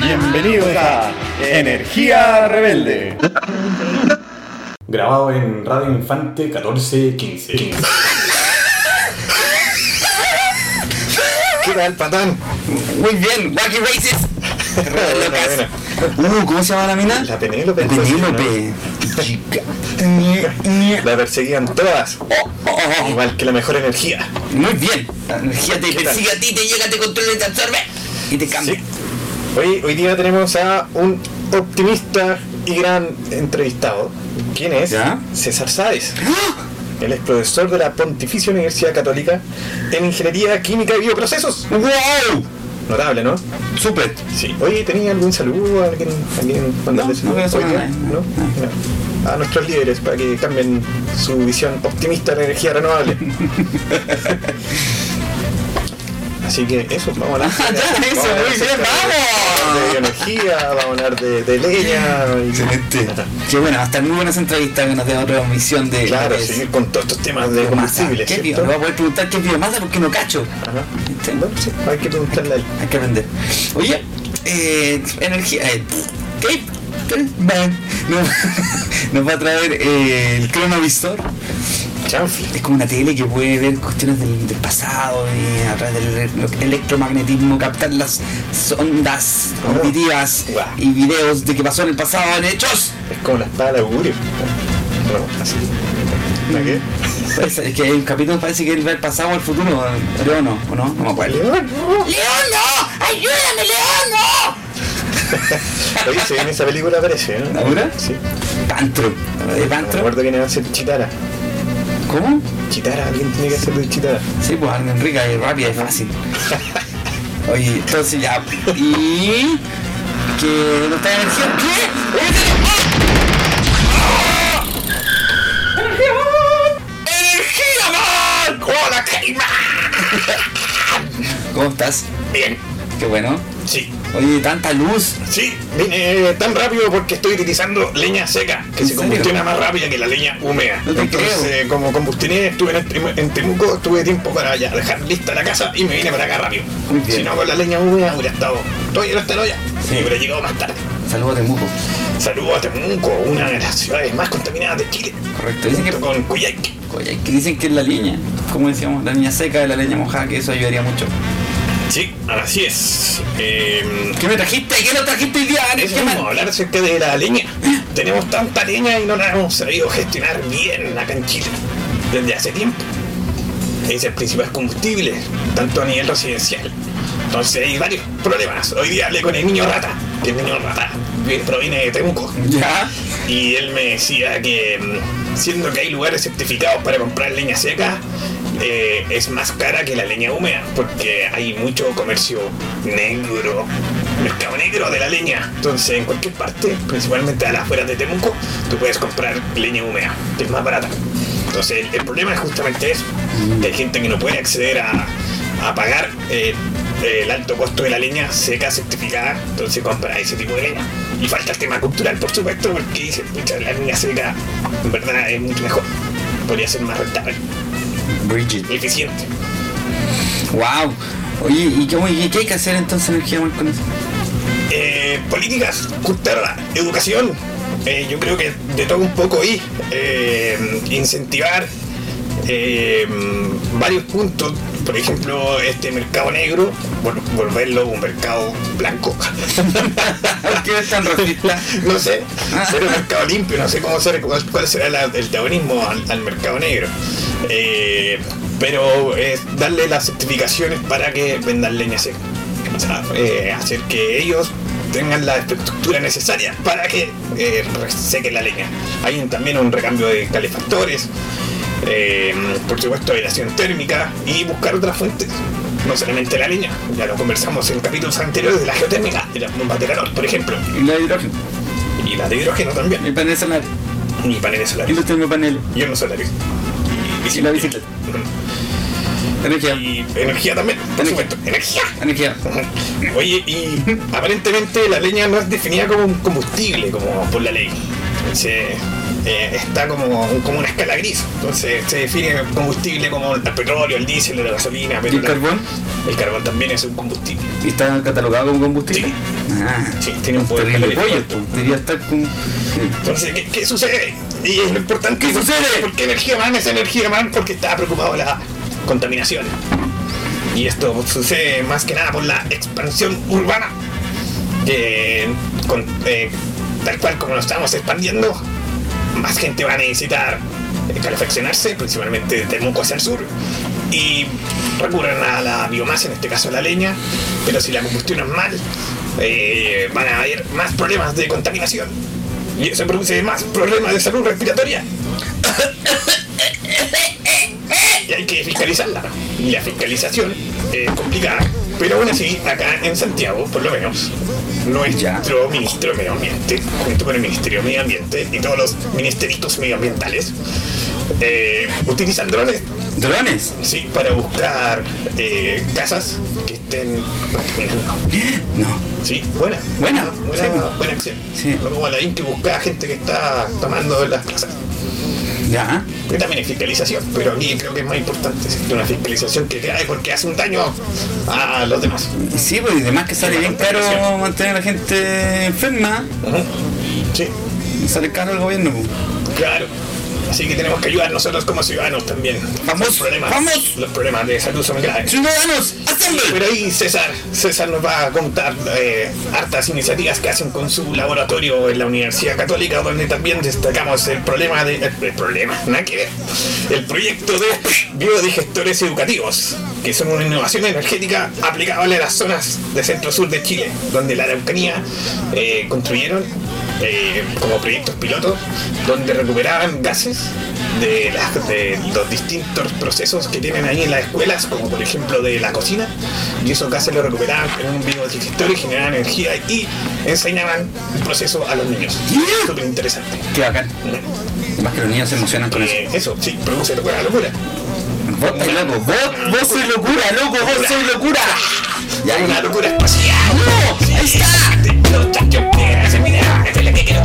Bienvenidos a Energía Rebelde. Grabado en Radio Infante 1415. ¿Qué tal, patán? Muy bien, Wacky Races. Uh, ¿Cómo se llama la mina? La Penélope. Penélope. La perseguían todas. Igual que la mejor energía. Muy bien. La energía te persigue a ti, te llega, te controla y te absorbe. Y te cambia. Sí. Hoy, hoy día tenemos a un optimista y gran entrevistado. ¿Quién es? ¿Ya? César Sáez. Él es profesor de la Pontificia Universidad Católica en Ingeniería Química y Bioprocesos. ¡Wow! Notable, ¿no? Súper. Sí. Oye, ¿tenía algún saludo? ¿Alguien, alguien mandarle No, saludos no voy a nuestros líderes para que cambien su visión optimista de la energía renovable. Así que eso, vamos a hablar. Ya, eso, vamos a hablar muy bien, acerca vamos. De, de bioenergía, vamos a hablar de, de leña. y- Excelente. Qué bueno, hasta muy buenas entrevistas que nos den otra misión de. Claro, de- seguir con todos estos temas de combustibles. ¿Qué voy a poder preguntar qué es biomasa porque no cacho. Sí, hay que preguntarle a él. Hay que aprender. Oye, eh, energía. Eh, ¿Qué? Nos, nos va a traer eh, el cronovisor. Chanfle. Es como una tele que puede ver cuestiones del, del pasado y a través del ele- electromagnetismo captar las ondas auditivas Guau. y videos de que pasó en el pasado en hechos. Es como la espada de augurio. No, así. ¿La qué? Es, es que hay un capítulo parece que él ve el pasado o el futuro, pero no, ¿o no? No me acuerdo. León. ¡León, no! ¡Ayúdame, León, no! Oye, se viene esa película parece, ¿no? ¿Ahora? Sí. Pantro. ¿De Me Pantro? acuerdo quién iba a ser Chitara. ¿Cómo? Chitara, alguien tiene que hacer de Chitara. Sí, pues alguien rica y rápida y fácil. Oye, entonces ya. Y. Que no está energía. ¿Qué? ¡Energía, man! ¡Hola, Caimán! ¿Cómo estás? Bien. Qué bueno. Sí. Oye, tanta luz. Sí, vine tan rápido porque estoy utilizando leña seca, que ¿En se combustiona más rápida que la leña húmeda. No Entonces, eh, como combustioné, estuve en, Tem- en Temuco, tuve tiempo para ya dejar lista la casa y me vine para acá rápido. Si no, con la leña húmeda hubiera estado todo lleno hasta la olla. Sí. Hubiera llegado más tarde. Saludos de Muco. Saludos a Temuco, una de las ciudades más contaminadas de Chile. Correcto. Dicen que, con Coyhaique. Oye, que dicen que es la leña. Como decíamos, la leña seca de la leña mojada, que eso ayudaría mucho. Sí, así es. Eh, ¿Qué me trajiste? ¿Qué no trajiste hoy día? Eso ¿Qué vamos a hablar acerca de la leña. Tenemos tanta leña y no la hemos sabido gestionar bien acá en Chile desde hace tiempo. Es el principal combustible, tanto a nivel residencial. Entonces hay varios problemas. Hoy día hablé con el niño rata, que el niño rata proviene de Temuco. Ya. Y él me decía que, mm, siendo que hay lugares certificados para comprar leña seca, eh, es más cara que la leña húmeda, porque hay mucho comercio negro, mercado negro de la leña. Entonces, en cualquier parte, principalmente a las afueras de Temuco, tú puedes comprar leña húmeda, que es más barata. Entonces, el, problema es justamente eso, que hay gente que no puede acceder a, a pagar eh, el alto costo de la leña seca certificada, entonces compra ese tipo de leña. Y falta el tema cultural, por supuesto, porque dice, pucha, la leña seca en verdad es mucho mejor. Podría ser más rentable Bridget. eficiente. Wow. Oye, ¿y cómo, y qué hay que hacer entonces energía Man, con eso? Eh, políticas, cultura, educación. Eh, yo creo que de todo un poco y eh, incentivar eh, varios puntos. Por ejemplo, este mercado negro, vol- volverlo un mercado blanco. ¿Por qué es tan racista? no sé, ser un mercado limpio, no sé cómo ser, cuál, será la- el taonismo al, al mercado negro. Eh, pero es darle las certificaciones para que vendan leña seca. O sea, eh, hacer que ellos tengan la infraestructura necesaria para que eh, sequen la leña. Hay también un recambio de calefactores, eh, por supuesto aislación térmica y buscar otras fuentes. No solamente la leña, ya lo conversamos en capítulos anteriores de la geotérmica, de las bombas de calor, por ejemplo Y la hidrógeno. Y la de hidrógeno también. El panel solar. Y paneles Y solares. los termopaneles. Y hornos solares. Y, Y la bicicleta. Energía. Y energía también, por Energía. supuesto. Energía. Energía. Oye, y aparentemente la leña no es definida como un combustible, como por la ley. Se, eh, está como, como una escala gris. Entonces se define el combustible como el petróleo, el diésel, la gasolina. ¿Y el pero la- carbón? El carbón también es un combustible. ¿Y está catalogado como combustible? Sí. Ah, Sí, tiene un poder calórico pues. Debería estar con. sí. Entonces, ¿qué, qué sucede? Y es lo importante. ¿Qué sucede? Porque energía man es energía man porque está preocupado de la contaminación. Y esto sucede más que nada por la expansión urbana. Con- eh, tal cual como lo estamos expandiendo, más gente va a necesitar calefaccionarse, principalmente de Temuco hacia el sur. Y recurren a la biomasa, en este caso la leña, pero si la combustión es mal, eh, van a haber más problemas de contaminación. Y eso produce más problemas de salud respiratoria. Y hay que fiscalizarla. Y la fiscalización es complicada. Pero aún así, acá en Santiago, por lo menos, nuestro ministro de Medio Ambiente, junto con el Ministerio de Medio Ambiente y todos los ministeritos medioambientales, eh, utilizan drones ¿Drones? sí, para buscar eh, casas que estén contaminando. No. Sí, buena. Buena, Buena, sí. buena acción. Sí. Como la que busca gente que está tomando las plazas. Ya. Que también es fiscalización, pero aquí creo que es más importante ¿sí? una fiscalización que cae porque hace un daño a los demás. Sí, pues y además que sale bien caro mantener a la gente enferma. Ujú. Sí, Sale caro el gobierno. pues. claro. Así que tenemos que ayudar nosotros como ciudadanos también. Vamos, los problemas, vamos. Los problemas de salud son graves. ¡Ciudadanos! ¡Assemble! Pero ahí César, César nos va a contar eh, hartas iniciativas que hacen con su laboratorio en la Universidad Católica, donde también destacamos el problema de. El, el problema, nada que ver. El proyecto de biodigestores educativos, que son una innovación energética aplicable a las zonas de centro-sur de Chile, donde la Araucanía eh, construyeron eh, como proyectos pilotos, donde recuperaban gases de, las- de los distintos procesos que tienen ahí en las escuelas, como por ejemplo de la cocina, y esos gases los recuperaban en un biodigestor y generaban energía y enseñaban el proceso a los niños. Súper interesante. Qué bacán. Además que los niños se emocionan con eso. Eh, eso, sí, produce locura, locura. Vos estás loco. Vos, vos sois locura, loco. Vos sois locura. Ya hay una locura espacial. ¡No! ¡Ahí está! Ese video, es lo que quiero.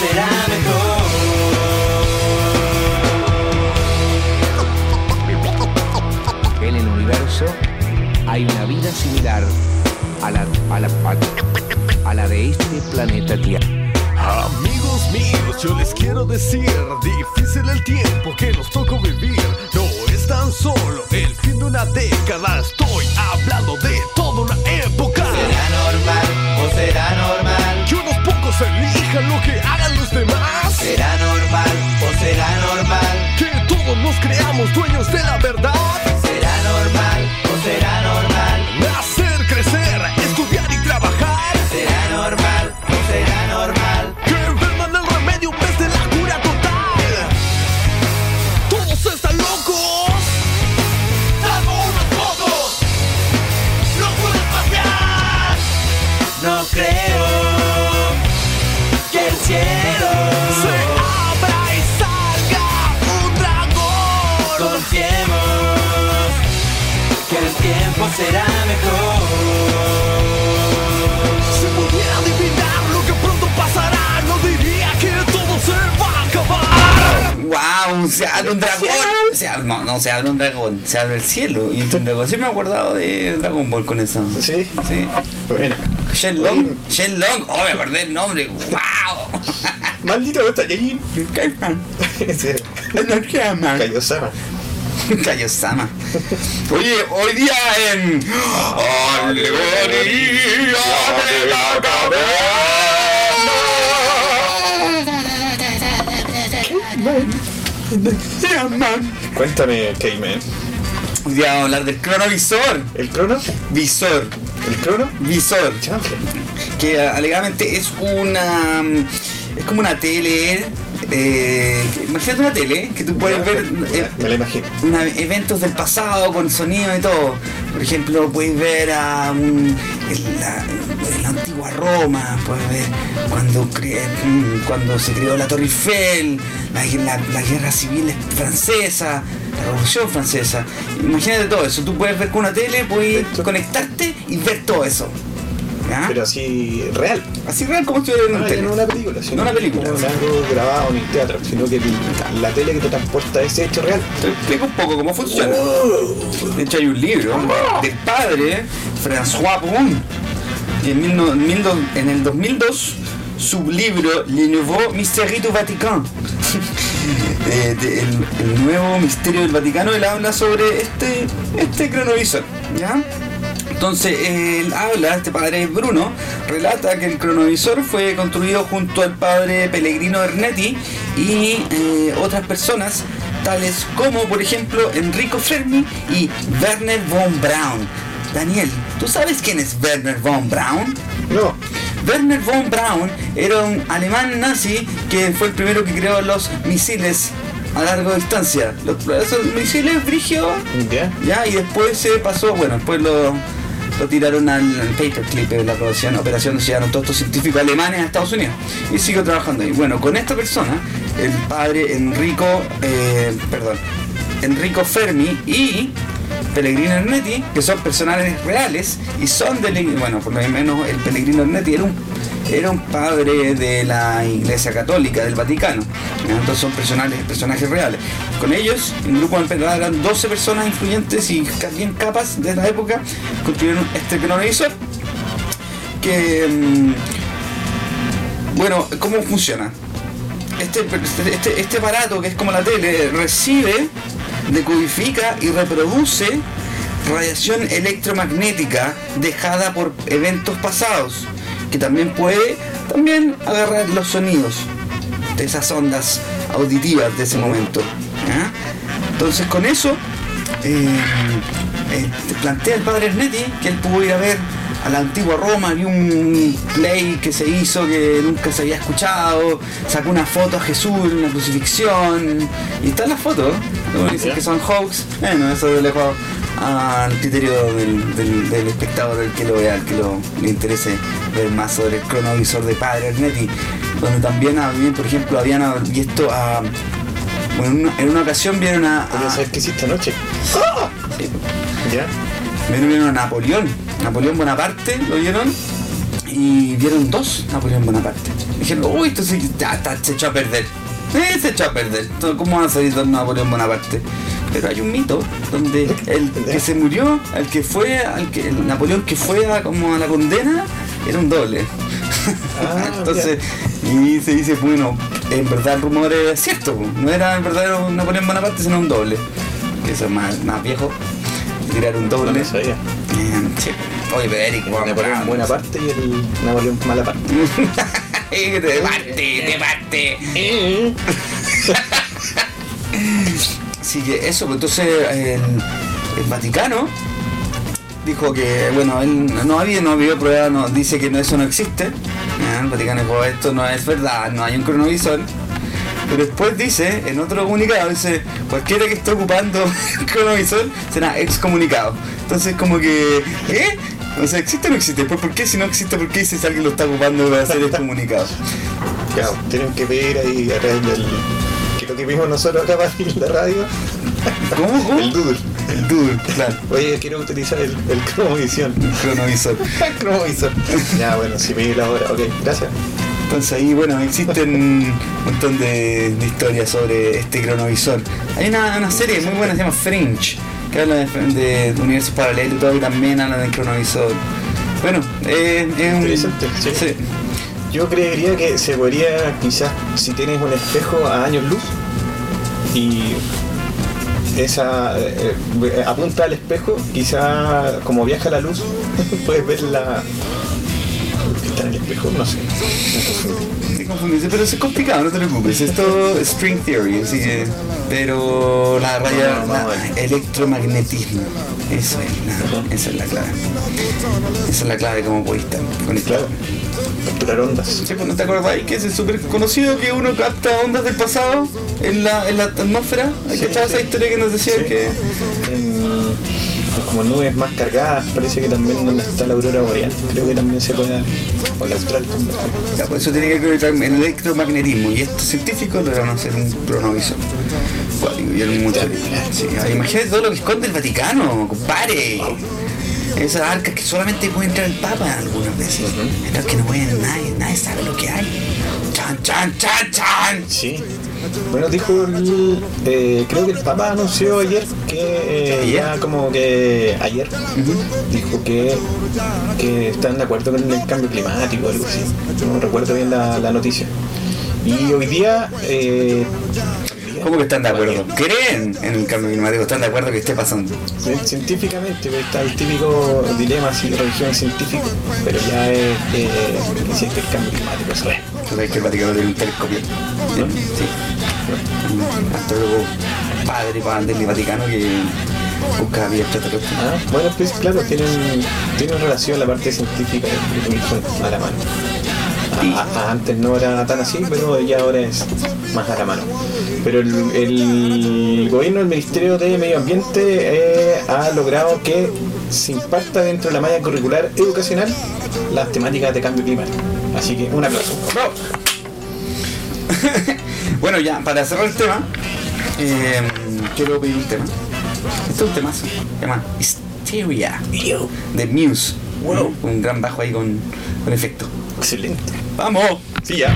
Será mejor. En el universo hay una vida similar a la, a la, a, la de este planeta Tierra. Amigos míos, yo les quiero decir, difícil el tiempo que nos tocó vivir. No es tan solo el fin de una década, estoy hablando de toda una época. ¿Será normal o será normal? Elijan lo que hagan los demás. ¿Será normal o será normal? Que todos nos creamos dueños de la verdad. Que el tiempo será mejor. Si pudiera adivinar lo que pronto pasará, no diría que todo se va a acabar. ¡Wow! Se abre un dragón. Se abre- no, no se abre un dragón. Se abre el cielo y un dragón. Sí me he acordado de Dragon Ball con eso. ¿Sí? Sí. Bueno. Shenlong. Shenlong. Oh, me acordé el nombre. ¡Wow! Maldito está allí. Kaipan. Ese Kaiosama. Oye, hoy día en. Alegoría de la caverna. Cuéntame, K-Man. Hoy día vamos a hablar del cronovisor. ¿El crono? Visor. ¿El crono? Visor. Chanfle. que alegadamente es una es como una tele eh, imagínate una tele que tú puedes ver eh, Me la imagino. una- eventos del pasado con sonido y todo. Por ejemplo puedes ver a la, antigua Roma puedes ver cuando cre- mm, cuando se creó la Torre Eiffel la, la- la guerra civil francesa la revolución francesa. Imagínate todo eso. Tú puedes ver con una tele puedes conectarte y ver todo eso ¿ya? Pero así, real. Así real como estuviera en Ah, no una película, sino No una película. No algo grabado ni teatro, sino que la tele que te transporta ese hecho real. Te explico un poco cómo funciona. De hecho hay un libro del padre François Brun y en, mil mil en el 2002 su libro Le Nouveau Mystère du Vatican. Eh, de- el, el nuevo misterio del Vaticano, él habla sobre este, este cronovisor. ¿ya? Entonces, él habla, este padre Bruno, relata que el cronovisor fue construido junto al padre Pellegrino Ernetti y eh, otras personas, tales como, por ejemplo, Enrico Fermi y Werner von Braun. Daniel, ¿tú sabes quién es Werner von Braun? No, Werner von Braun era un alemán nazi que fue el primero que creó los misiles a larga distancia. Los, esos misiles brigio ya. ya, y después se pasó, bueno, después lo, lo tiraron al, paperclip de la operación, operación donde llegaron todos estos científicos alemanes a Estados Unidos y siguió trabajando ahí. Bueno, con esta persona, el padre Enrico, eh, perdón, Enrico Fermi y Pellegrino Ernetti, que son personajes reales y son del, bueno, por lo menos el Pellegrino Ernetti era un era un padre de la Iglesia Católica del Vaticano. Entonces son personajes, reales. Con ellos, en grupo de verdad eran 12 personas influyentes y bien capas de la época, construyeron este cronovisor que mm, bueno, ¿cómo funciona? Este, este, este aparato que es como la tele recibe, decodifica y reproduce radiación electromagnética dejada por eventos pasados, que también puede también agarrar los sonidos de esas ondas auditivas de ese momento. Entonces con eso eh, eh, te plantea el padre Ernetti que él pudo ir a ver a la antigua Roma, vi un play que se hizo que nunca se había escuchado, sacó una foto a Jesús en una crucifixión, y están las fotos, dicen que son hoax, bueno, eso dejo al criterio del, del- del espectador, el que lo vea, el que lo, le interese ver más sobre el cronovisor de Padre Arnetti, donde también por ejemplo, habían visto a... Bueno, en una, en una ocasión vieron a... A- saber qué hiciste anoche. ¿Ya? Vieron, a Napoleón, Napoleón Bonaparte, lo vieron y vieron dos Napoleón Bonaparte. Dijeron, uy, esto sí, ya está, se echó a perder. Eh, se echó a perder. ¿Cómo van a salir dos Napoleón Bonaparte? Pero hay un mito donde el que se murió, el que fue, al que, el Napoleón que fue a, como a la condena, era un doble. Ah, Entonces, y se dice, bueno, en verdad el rumor es cierto, no era el verdadero Napoleón Bonaparte, sino un doble. Que eso es más, más viejo, tirar un doble. lo sabía. Eh, sí. Oye, pero Eric, vamos Napoleón buena parte y el Napoleón mala parte. Eh, de parte, de parte. Así que eso, entonces el, Vaticano dijo que, bueno, él no había, no había prueba, no, dice que no, eso no existe. El Vaticano dijo, esto no es verdad, no hay un cronovisor. Pero después dice, en otro comunicado, dice, cualquiera que esté ocupando el cronovisor será excomunicado. Entonces como que, ¿qué? O sea, ¿existe o no existe? Pues, ¿por qué si no existe, por qué si alguien lo está ocupando va a ser excomunicado? Claro, tienen que ver ahí a través del. Que vimos nosotros acá para la radio. ¿Cómo? ¿Cómo? El Doodle. El Doodle, claro. Oye, quiero utilizar el, el cromovisión. El cronovisor. El cromovisor. Ya, bueno, si me di la hora, ok, gracias. Entonces ahí, bueno, existen un montón de, de historias sobre este cronovisor. Hay una, una serie muy buena, se llama Fringe, que habla de, de universos paralelos y todo, y también habla del cronovisor. Bueno, eh, es un... Interesante, sí. Yo creería que se podría, quizás, si tienes un espejo a años luz y esa eh, eh, apunta al espejo, quizá como viaja la luz, puedes ver la. que está en el espejo, no sé. Te confundiste, pero es complicado, no te preocupes. Esto es string theory, así que. Pero la raya, No, no, no, la- no. electromagnetismo. Eso es, la- esa es la clave. Esa es la clave como podéis estar conectado. Capturar ondas. Sí, pues, ¿no te ahí que es súper conocido que uno capta ondas del pasado en la, en la atmósfera? ¿Hay Sí, cachado sí. esa historia que nos decía Sí. que En- como nubes más cargadas, parece que también donde está la aurora boreal, creo que también se puede también. Ya, pues eso tiene que ver con el electromagnetismo y estos científicos lograron hacer un cronovisor. Y. Sí, imagínate todo lo que esconde el Vaticano, compadre. Esas arcas que solamente puede entrar el Papa algunas veces. Estas que no pueden, nadie, nadie sabe lo que hay. Chan, chan, chan, chan. Sí. Bueno, dijo el, eh, creo que el Papa anunció ayer que eh, ya como que ayer dijo que, que están de acuerdo con el cambio climático o algo así. No recuerdo bien la, la noticia. Y hoy día eh, ¿Cómo que están de acuerdo? ¿Creen en el cambio climático? ¿Están de acuerdo que esté pasando? Científicamente está el típico dilema de religión científica, pero ya es eh, que el cambio climático, real. ¿Tú sabes que el Vaticano tiene un telescopio? Sí. sí. Un astrólogo padre para del Vaticano que busca vida extraterrestre. Ah, bueno, pues claro, tienen, tienen relación la parte científica y la mano. Antes no era tan así, pero ya ahora es más a la mano. Pero el, el gobierno, el Ministerio de Medio Ambiente eh, ha logrado que se imparta dentro de la malla curricular educacional las temáticas de cambio climático. Así que un aplauso. ¡Bravo! Bueno, ya, para cerrar el tema, eh, quiero pedir un tema. Este es un temazo. Se llama Hysteria de Muse. Wow. Un gran bajo ahí con, con efecto. Excelente. ¡Vamos! Sí, ya.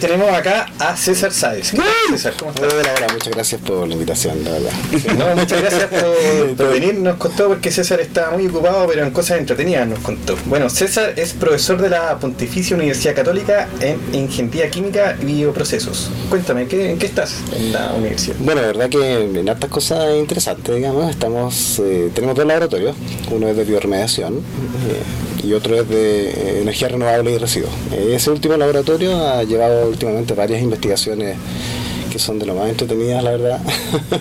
Tenemos acá a César Sáez. ¿Qué tal, César, ¿cómo estás? Hola, hola, muchas gracias por la invitación, la verdad. No, muchas gracias por, por venir. Nos contó porque César estaba muy ocupado, pero en cosas entretenidas nos contó. Bueno, César es profesor de la Pontificia Universidad Católica en Ingeniería Química y Bioprocesos. Cuéntame, ¿qué, ¿en qué estás en la universidad? Bueno, la verdad que en hartas cosas interesantes, digamos, estamos, eh, tenemos dos laboratorios, uno es de bioremediación eh, y otro es de eh, energía renovable y residuos. Ese último laboratorio ha llevado últimamente varias investigaciones que son de lo más entretenidas, la verdad.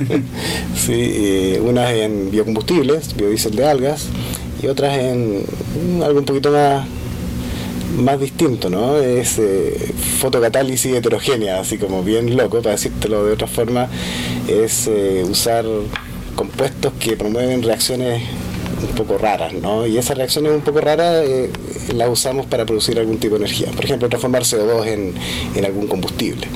sí, eh, unas en biocombustibles, biodiesel de algas, y otras en mm, algo un poquito más más distinto, ¿no? Es eh, fotocatálisis heterogénea, así como bien loco, para decírtelo de otra forma, es eh, usar compuestos que promueven reacciones un poco raras, ¿no? Y esas reacciones un poco raras eh, las usamos para producir algún tipo de energía. Por ejemplo, transformar CO2 en, en algún combustible.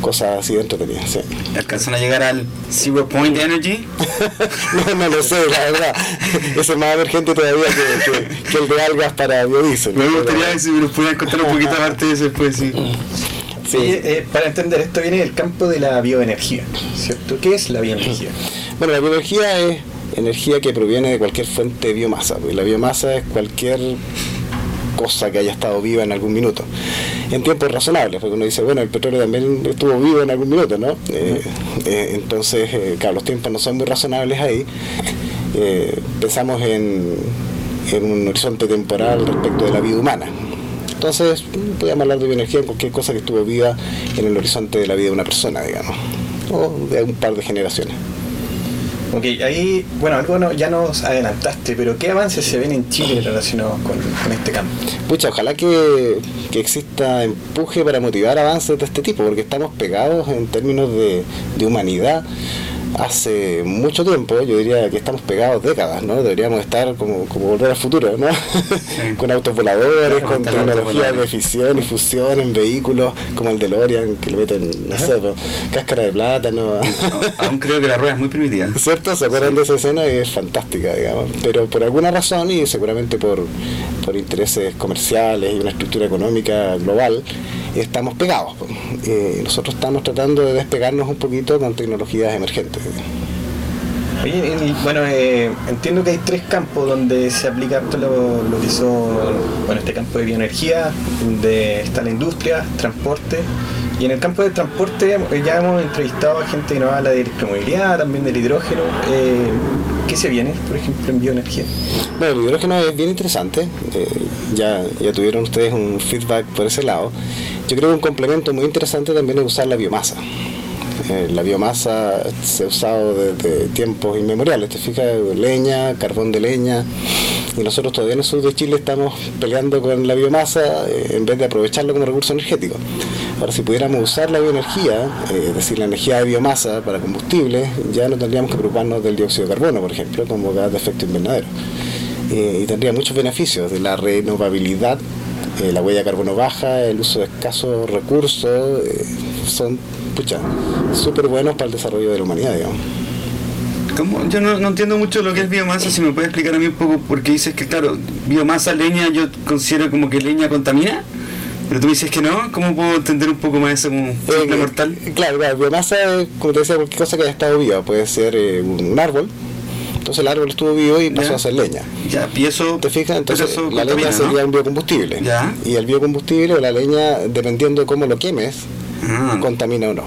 Cosas así de entretenidas, sí. ¿Alcanzan a llegar al Zero Point Energy? No, no lo sé, la verdad. Ese es más emergente todavía que, que- que el de algas para biodiesel. Me gustaría ver si me lo pudieran contar un poquito aparte de eso después, sí. Sí. Oye, eh, para entender, esto viene del campo de la bioenergía, ¿cierto? ¿Qué es la bioenergía? Bueno, la bioenergía es energía que proviene de cualquier fuente de biomasa. pues la biomasa es cualquier cosa que haya estado viva en algún minuto. En tiempos razonables, porque uno dice, bueno, el petróleo también estuvo vivo en algún minuto, ¿no? Eh, eh, entonces, eh, claro, los tiempos no son muy razonables ahí. Pensamos en, en un horizonte temporal respecto de la vida humana. Entonces, podríamos hablar de bioenergía en cualquier cosa que estuvo viva en el horizonte de la vida de una persona, digamos, o de un par de generaciones. Ok, ahí, bueno, algo no- ya nos adelantaste, pero ¿qué avances se ven en Chile relacionados con, este campo? Pucha, ojalá que, que exista empuje para motivar avances de este tipo, porque estamos pegados en términos de, de humanidad hace mucho tiempo, yo diría que estamos pegados décadas, ¿no? Deberíamos estar como, como volver al futuro, ¿no? con autos voladores, con Con autos tecnología de fisión y fusión en vehículos como el DeLorean, que le meten, no sé, pues, cáscara de plátano. Aún creo que la rueda es muy primitiva. ¿Cierto? ¿Se acuerdan de esa escena? Es fantástica, digamos. Pero por alguna razón, y seguramente por, por intereses comerciales y una estructura económica global, estamos pegados. Eh, nosotros estamos tratando de despegarnos un poquito con tecnologías emergentes. Oye, bueno, eh, entiendo que hay tres campos donde se aplica lo, lo que son, bueno, este campo de bioenergía, de está la industria, transporte, y en el campo del transporte eh, ya hemos entrevistado a gente que nos habla de electromovilidad, también del hidrógeno. Eh, ¿Qué se viene, por ejemplo, en bioenergía? Bueno, el hidrógeno es bien interesante. eh, ya, ya tuvieron ustedes un feedback por ese lado. Yo creo que un complemento muy interesante también es usar la biomasa. La biomasa se ha usado desde tiempos inmemoriales, te fijas, leña, carbón de leña, y nosotros todavía en el sur de Chile estamos peleando con la biomasa en vez de aprovecharlo como recurso energético. Ahora, si pudiéramos usar la bioenergía, eh, es decir, la energía de biomasa para combustibles, ya no tendríamos que preocuparnos del dióxido de carbono, por ejemplo, como gas de efecto invernadero. Eh, y tendría muchos beneficios de la renovabilidad, eh, la huella de carbono baja, el uso de escasos recursos, son pucha, súper buenos para el desarrollo de la humanidad, digamos. Yo no, no entiendo mucho lo que es biomasa, si me puedes explicar a mí un poco, porque dices que, claro, biomasa, leña, yo considero como que leña contamina, pero tú dices que no, ¿cómo puedo entender un poco más eso como simple Eh, mortal? Claro, claro, biomasa, es, como te decía, cualquier cosa que haya estado viva, puede ser eh, un, árbol, entonces el árbol estuvo vivo y pasó Ya. a ser leña. Ya, y eso, ¿Te fijas? Entonces eso la leña sería un biocombustible. Ya. Y el biocombustible o la leña, dependiendo de cómo lo quemes, Ah. contamina o no.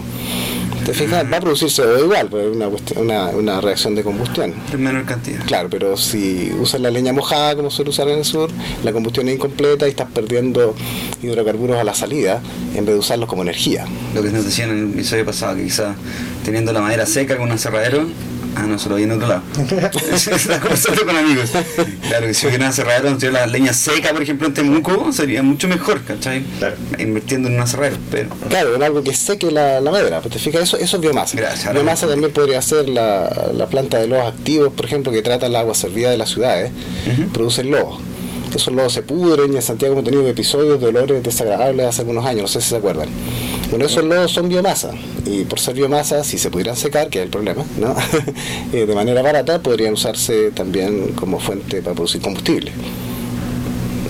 ¿Te fijas? Va a producir CO2 igual, pues es una, una, una reacción de combustión. en menor cantidad. Claro, pero si usas la leña mojada como suele usar en el sur, la combustión es incompleta y estás perdiendo hidrocarburos a la salida en vez de usarlos como energía. Lo que nos decían en el episodio pasado, que quizás teniendo la madera seca con un aserradero, ah, no, se lo vi en otro lado. Estaba conversando con amigos. Claro que si hubiera aserradero, si la leña seca, por ejemplo, en Temuco, sería mucho mejor, ¿cachai? Claro. Invirtiendo en un aserradero, pero. Claro, en algo que seque la, la madera. Pues te fijas, eso, eso es biomasa. Gracias, biomasa también podría ser la, la planta de lodos activos, por ejemplo, que trata el agua servida de las ciudades, producen lodos. Esos lodos se pudren y en Santiago hemos tenido episodios de olores desagradables hace algunos años, no sé si se acuerdan. Bueno, esos lodos son biomasa y por ser biomasa, si se pudieran secar, que es el problema, ¿no? Eh, de manera barata, podrían usarse también como fuente para producir combustible.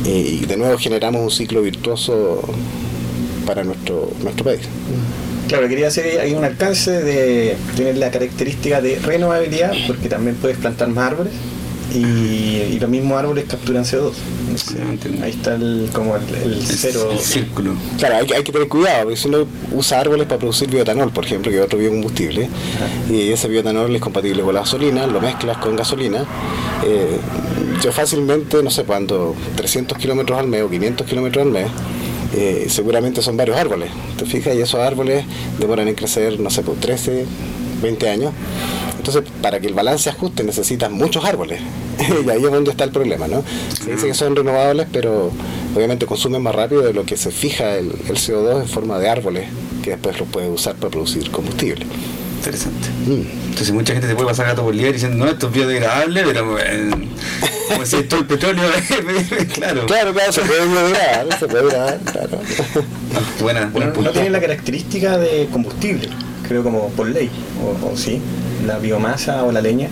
Y de nuevo generamos un ciclo virtuoso para nuestro, nuestro país. Claro, quería hacer hay un alcance de tener la característica de renovabilidad, porque también puedes plantar más árboles y, y los mismos árboles capturan CO2. Entonces, Ah, ahí está el, como el, cero. el círculo. Claro, hay, que- hay que tener cuidado, porque si uno usa árboles para producir bioetanol, por ejemplo, que es otro biocombustible, y ese bioetanol es compatible con la gasolina, lo mezclas con gasolina, eh, yo fácilmente, no sé cuándo, 300 kilómetros al mes o 500 kilómetros al mes, eh, seguramente son varios árboles, ¿te fijas? Y esos árboles demoran en crecer, no sé, por 13, 20 años. Entonces, para que el balance se ajuste necesitas muchos árboles. y ahí es donde está el problema, ¿no? Se dice que son renovables, pero obviamente consumen más rápido de lo que se fija el, el CO2 en forma de árboles, que después los puedes usar para producir combustible. Interesante. Mm. Entonces mucha gente se puede pasar gato por liebre diciendo, no, esto es biodegradable, pero eh, como si todo el petróleo, claro. Claro, claro, se puede degradar, se puede degradar, claro. Buena, buen No, punto. no tiene la característica de combustible, creo como por ley, o, o sí, la biomasa o la leña.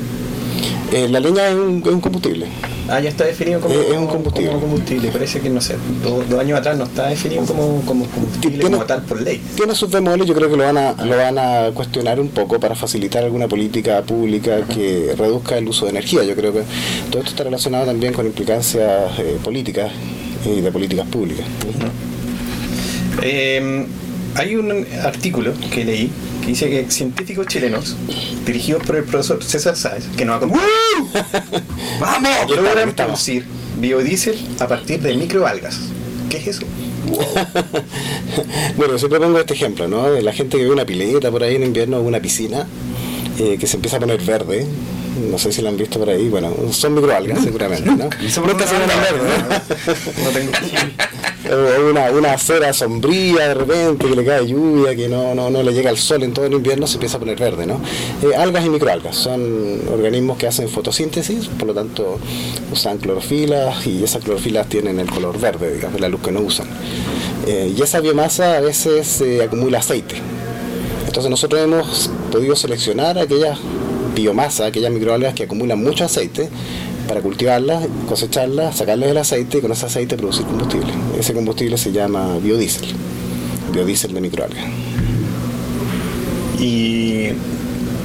Eh, la leña es un, es un combustible. Ah, ya está definido como, Eh, es un combustible. como combustible. Parece que, no sé, dos, dos años atrás no está definido como, como combustible Tiene- como tal por ley. Tiene sus bemoles, yo creo que lo van a, lo van a cuestionar un poco para facilitar alguna política pública que reduzca el uso de energía. Yo creo que todo esto está relacionado también con implicancias eh, políticas y de políticas públicas. Eh, hay un artículo que leí dice que científicos chilenos, dirigidos por el profesor César Sáez, que nos acompaña, ¡Vamos! Aquí estamos, logran producir biodiesel a partir de microalgas. ¿Qué es eso? Bueno, siempre pongo este ejemplo, ¿no? De la gente que ve una pileta por ahí en invierno una piscina eh, que se empieza a poner verde. No sé si la han visto por ahí. Bueno, son microalgas seguramente, ¿no? Nunca se ven nada. ¿no? No tengo. Una, una acera sombría de repente que le cae lluvia, que no, no, no le llega el sol en todo el invierno, se empieza a poner verde, ¿no? Eh, algas y microalgas son organismos que hacen fotosíntesis, por lo tanto usan clorofilas y esas clorofilas tienen el color verde, digamos, la luz que no usan. Eh, y esa biomasa a veces eh, acumula aceite. Entonces nosotros hemos podido seleccionar aquellas biomasa, aquellas microalgas que acumulan mucho aceite para cultivarlas, cosecharlas, sacarles el aceite y con ese aceite producir combustible. Ese combustible se llama biodiesel, biodiesel de microalgas. Y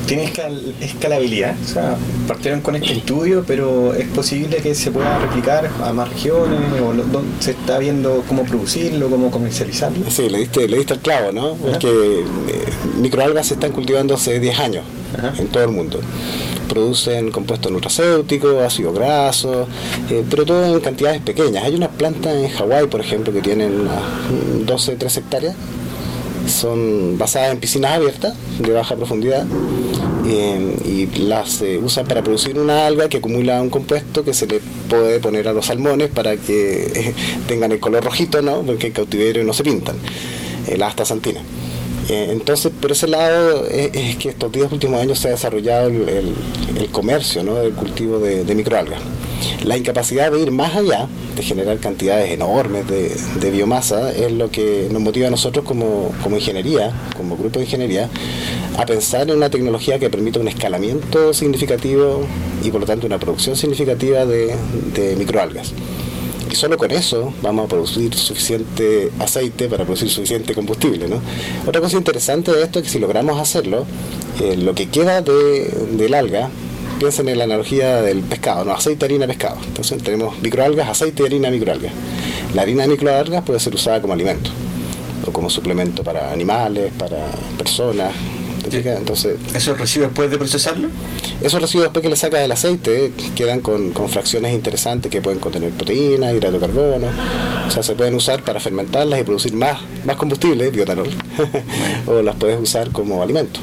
tiene escal- escalabilidad. O sea, partieron con este estudio, pero es posible que se pueda replicar a más regiones o lo- se está viendo cómo producirlo, cómo comercializarlo. Sí, le diste, le diste el clavo, ¿no? Porque eh, microalgas se están cultivando hace 10 años Ajá. en todo el mundo. Producen compuestos nutracéuticos, ácidos grasos, eh, pero todo en cantidades pequeñas. Hay unas plantas en Hawái, por ejemplo, que tienen unas 12, 13 hectáreas. Son basadas en piscinas abiertas de baja profundidad eh, y las eh, usan para producir una alga que acumula un compuesto que se le puede poner a los salmones para que tengan el color rojito, ¿no? Porque en cautiverio no se pintan, eh, la astaxantina. Eh, entonces, por ese lado, es, es que estos 10 últimos años se ha desarrollado el, el- el comercio ¿no? del cultivo de, microalgas. La incapacidad de ir más allá, de generar cantidades enormes de, biomasa, es lo que nos motiva a nosotros como, como ingeniería, como grupo de ingeniería, a pensar en una tecnología que permita un escalamiento significativo y por lo tanto una producción significativa de microalgas. Y solo con eso vamos a producir suficiente aceite para producir suficiente combustible. ¿no? Otra cosa interesante de esto es que si logramos hacerlo, eh, lo que queda de, del alga, piensen en la analogía del pescado, ¿no? aceite, harina, pescado. Entonces tenemos microalgas, aceite, harina, microalgas. La harina de microalgas puede ser usada como alimento o como suplemento para animales, para personas. ¿Te? Entonces, ¿Eso recibe después de procesarlo? esos residuos después que le sacas del aceite quedan con, con fracciones interesantes que pueden contener proteínas, hidrato de carbono, o sea, se pueden usar para fermentarlas y producir más, más combustible, biotanol, o las puedes usar como alimento.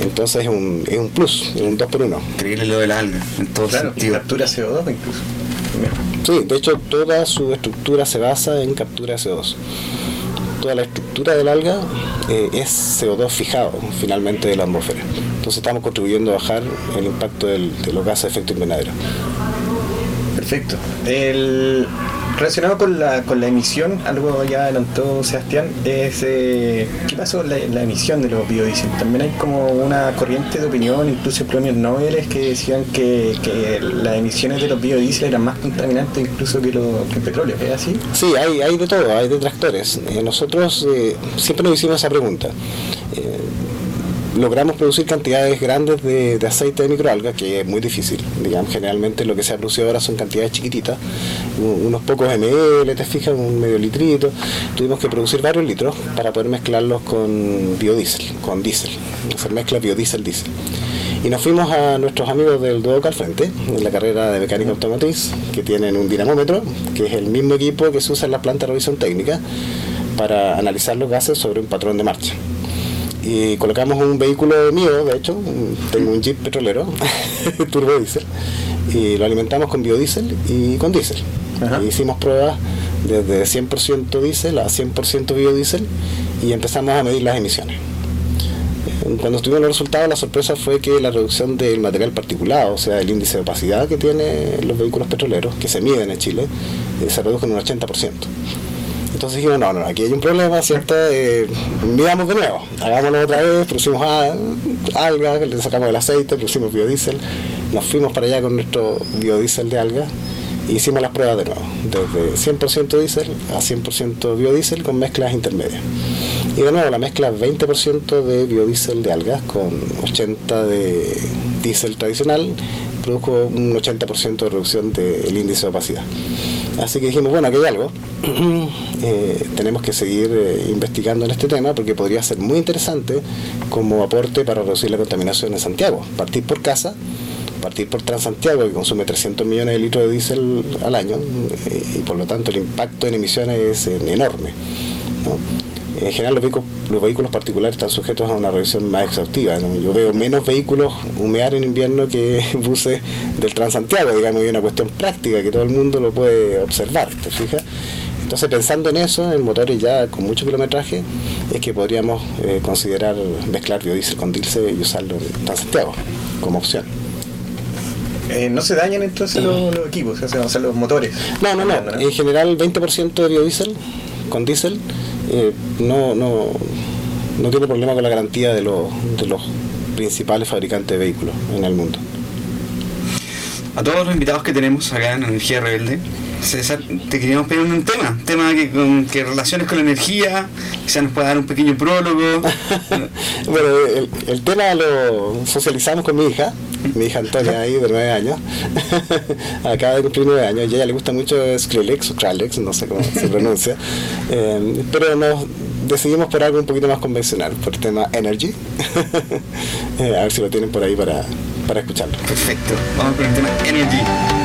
Entonces es un, es un plus, es un 2 por 1 Increíble lo de la alga, en todo Claro, y captura CO2 incluso. Sí, de hecho toda su estructura se basa en captura de CO2. Toda la estructura del alga eh, es CO2 fijado finalmente de la atmósfera. Entonces estamos contribuyendo a bajar el impacto de los gases de efecto invernadero. Perfecto. El, Relacionado con la, con la emisión, algo ya adelantó Sebastián, es eh, ¿qué pasó con la, emisión de los biodiesel? También hay como una corriente de opinión, incluso premios Nobel que decían que, que las emisiones de los biodiesel eran más contaminantes incluso que, lo- que el petróleo, ¿es así? Sí, hay, hay de todo, hay detractores. Eh, nosotros eh, siempre nos hicimos esa pregunta. Logramos producir cantidades grandes de, aceite de microalga, que es muy difícil. Digamos, generalmente lo que se ha producido ahora son cantidades chiquititas, unos pocos ml, te fijas, un medio litrito. Tuvimos que producir varios litros para poder mezclarlos con biodiesel, con diésel, hacer mezcla biodiesel-diésel. Y nos fuimos a nuestros amigos del Duoc al frente, en la carrera de mecánica automotriz, que tienen un dinamómetro, que es el mismo equipo que se usa en la planta de revisión técnica para analizar los gases sobre un patrón de marcha. Y colocamos un vehículo mío, de hecho, tengo un Jeep petrolero, turbo diésel, y lo alimentamos con biodiesel y con diésel. Y hicimos pruebas desde 100% diésel a 100% biodiesel y empezamos a medir las emisiones. Cuando tuvimos los resultados, la sorpresa fue que la reducción del material particulado, o sea, el índice de opacidad que tienen los vehículos petroleros, que se miden en Chile, eh, se redujo en un 80%. Entonces dijimos, no, no, aquí hay un problema, ¿cierto? Eh, midamos de nuevo, hagámoslo otra vez, producimos algas, le sacamos el aceite, producimos biodiesel, nos fuimos para allá con nuestro biodiesel de algas y hicimos las pruebas de nuevo, desde 100% diésel a 100% biodiesel con mezclas intermedias. Y de nuevo, la mezcla 20% de biodiesel de algas con 80% de diésel tradicional produjo un 80% de reducción del índice de opacidad. Así que dijimos, bueno, aquí hay algo. Eh, tenemos que seguir eh, investigando en este tema porque podría ser muy interesante como aporte para reducir la contaminación en Santiago. Partir por casa, partir por Transantiago, que consume 300 millones de litros de diésel al año, eh, y por lo tanto el impacto en emisiones es enorme. ¿no? En general los vehículos, los vehículos particulares están sujetos a una revisión más exhaustiva. ¿no? Yo veo menos vehículos humear en invierno que buses del Transantiago, digamos, y una cuestión práctica que todo el mundo lo puede observar, ¿te fijas? Entonces pensando en eso, en motores ya con mucho kilometraje, es que podríamos eh, considerar mezclar biodiesel con diésel y usarlo en Transantiago como opción. Eh, no se dañan entonces los, los equipos, o sea, o sea, los motores. No, no, no. En general, 20% de biodiesel con diésel eh, no, no, no tiene problema con la garantía de los, de los principales fabricantes de vehículos en el mundo. A todos los invitados que tenemos acá en Energía Rebelde, César, te queríamos pedir un tema, tema que, con, que relaciones con la energía, quizás nos pueda dar un pequeño prólogo. bueno, el, el tema lo socializamos con mi hija, mi hija Antonia ahí de 9 años, acaba de cumplir 9 años, y a ella le gusta mucho Skrillex o Kralex, no sé cómo se pronuncia, eh, pero nos decidimos por algo un poquito más convencional, por el tema Energy, Eh, a ver si lo tienen por ahí para, para escucharlo. Perfecto, vamos con el tema Energy.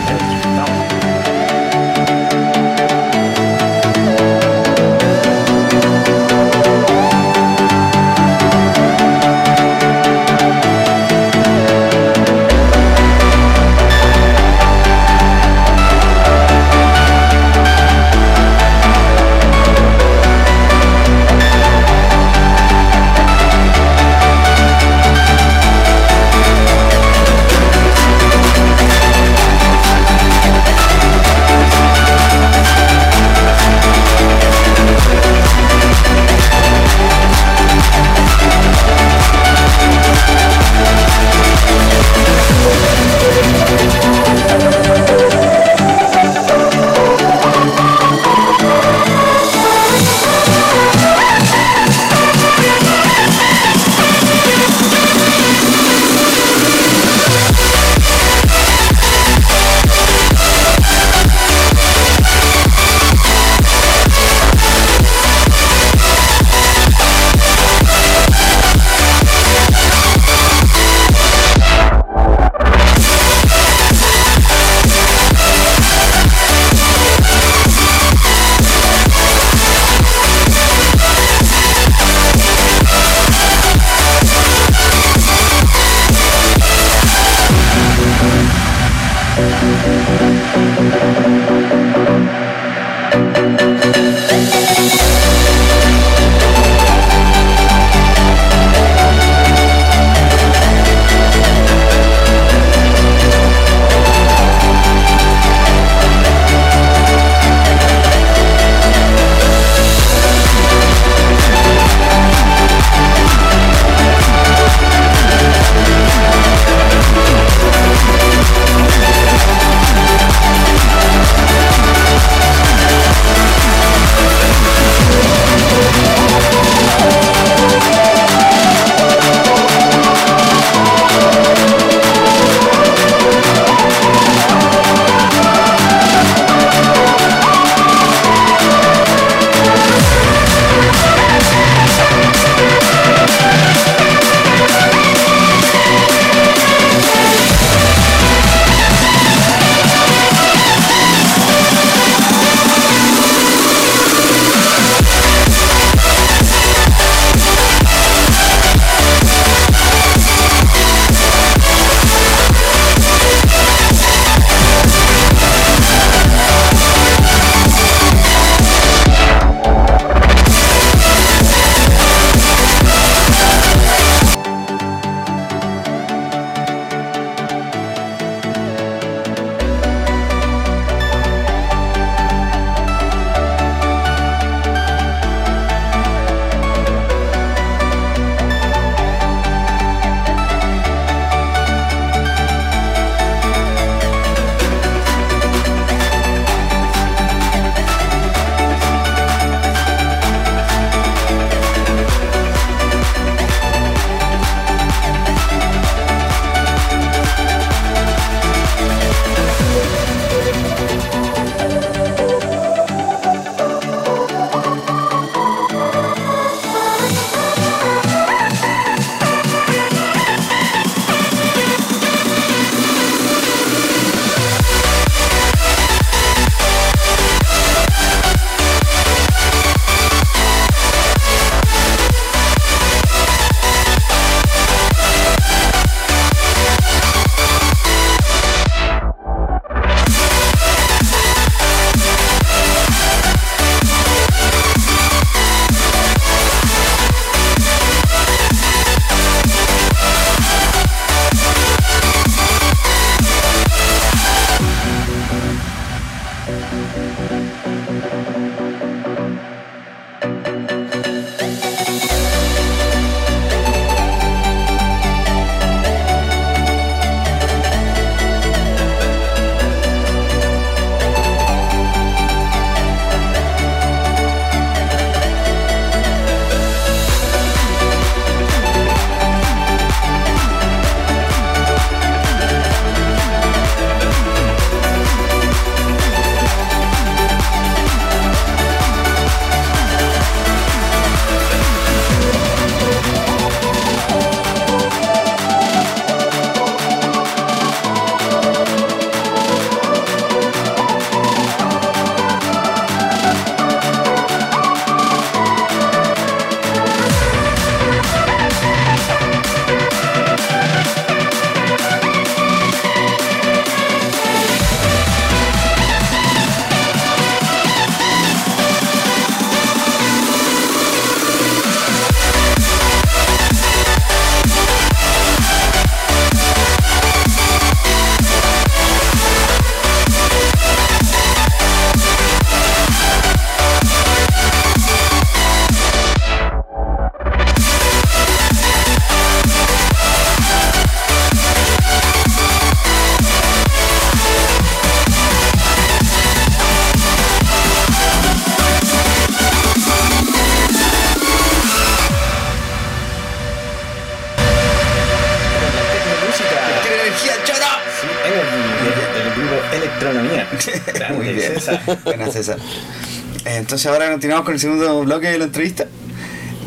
Entonces ahora continuamos con el segundo bloque de la entrevista,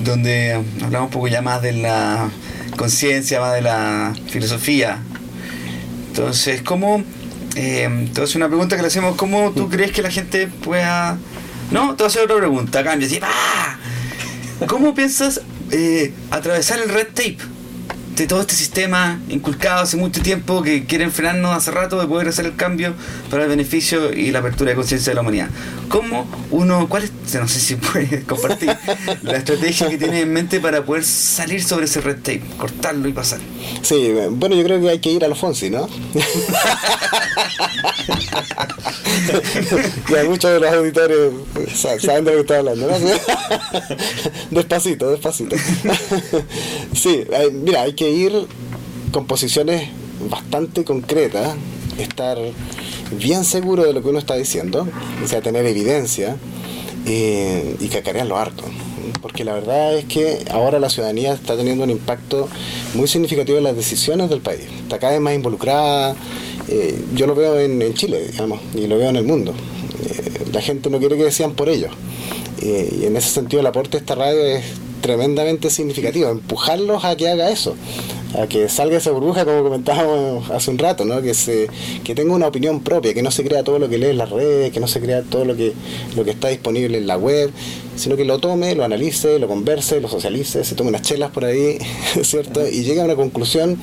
donde hablamos un poco ya más de la conciencia, más de la filosofía. Entonces, ¿cómo... Eh, hacer una pregunta que le hacemos, ¿cómo tú crees que la gente pueda... No, te voy a hacer otra pregunta, cambio, así, ¡ah! ¿Cómo piensas eh, atravesar el red tape? De todo este sistema inculcado hace mucho tiempo que quieren frenarnos hace rato de poder hacer el cambio para el beneficio y la apertura de conciencia de la humanidad. ¿Cómo uno, cuál es, no sé si puedes compartir, la estrategia que tienes en mente para poder salir sobre ese red tape, cortarlo y pasar? Sí, bueno, yo creo que hay que ir a los Fonsi, ¿no? ya muchos de los auditores sa- saben de lo que estoy hablando, ¿no? despacito, despacito. sí, mira, hay que ir con posiciones bastante concretas, estar bien seguro de lo que uno está diciendo, o sea, tener evidencia eh, y cacarearlo harto. Porque la verdad es que ahora la ciudadanía está teniendo un impacto muy significativo en las decisiones del país. Está cada vez más involucrada. eh, yo lo veo en, Chile, digamos, y lo veo en el mundo. Eh, la gente no quiere que decían por ellos. Eh, y en ese sentido el aporte de esta radio es tremendamente significativo, empujarlos a que haga eso, a que salga esa burbuja como comentábamos hace un rato, ¿no? que se que tenga una opinión propia, que no se crea todo lo que lee en las redes, que no se crea todo lo que lo que está disponible en la web, sino que lo tome, lo analice, lo converse, lo socialice, se tome unas chelas por ahí, ¿cierto? Y llegue a una conclusión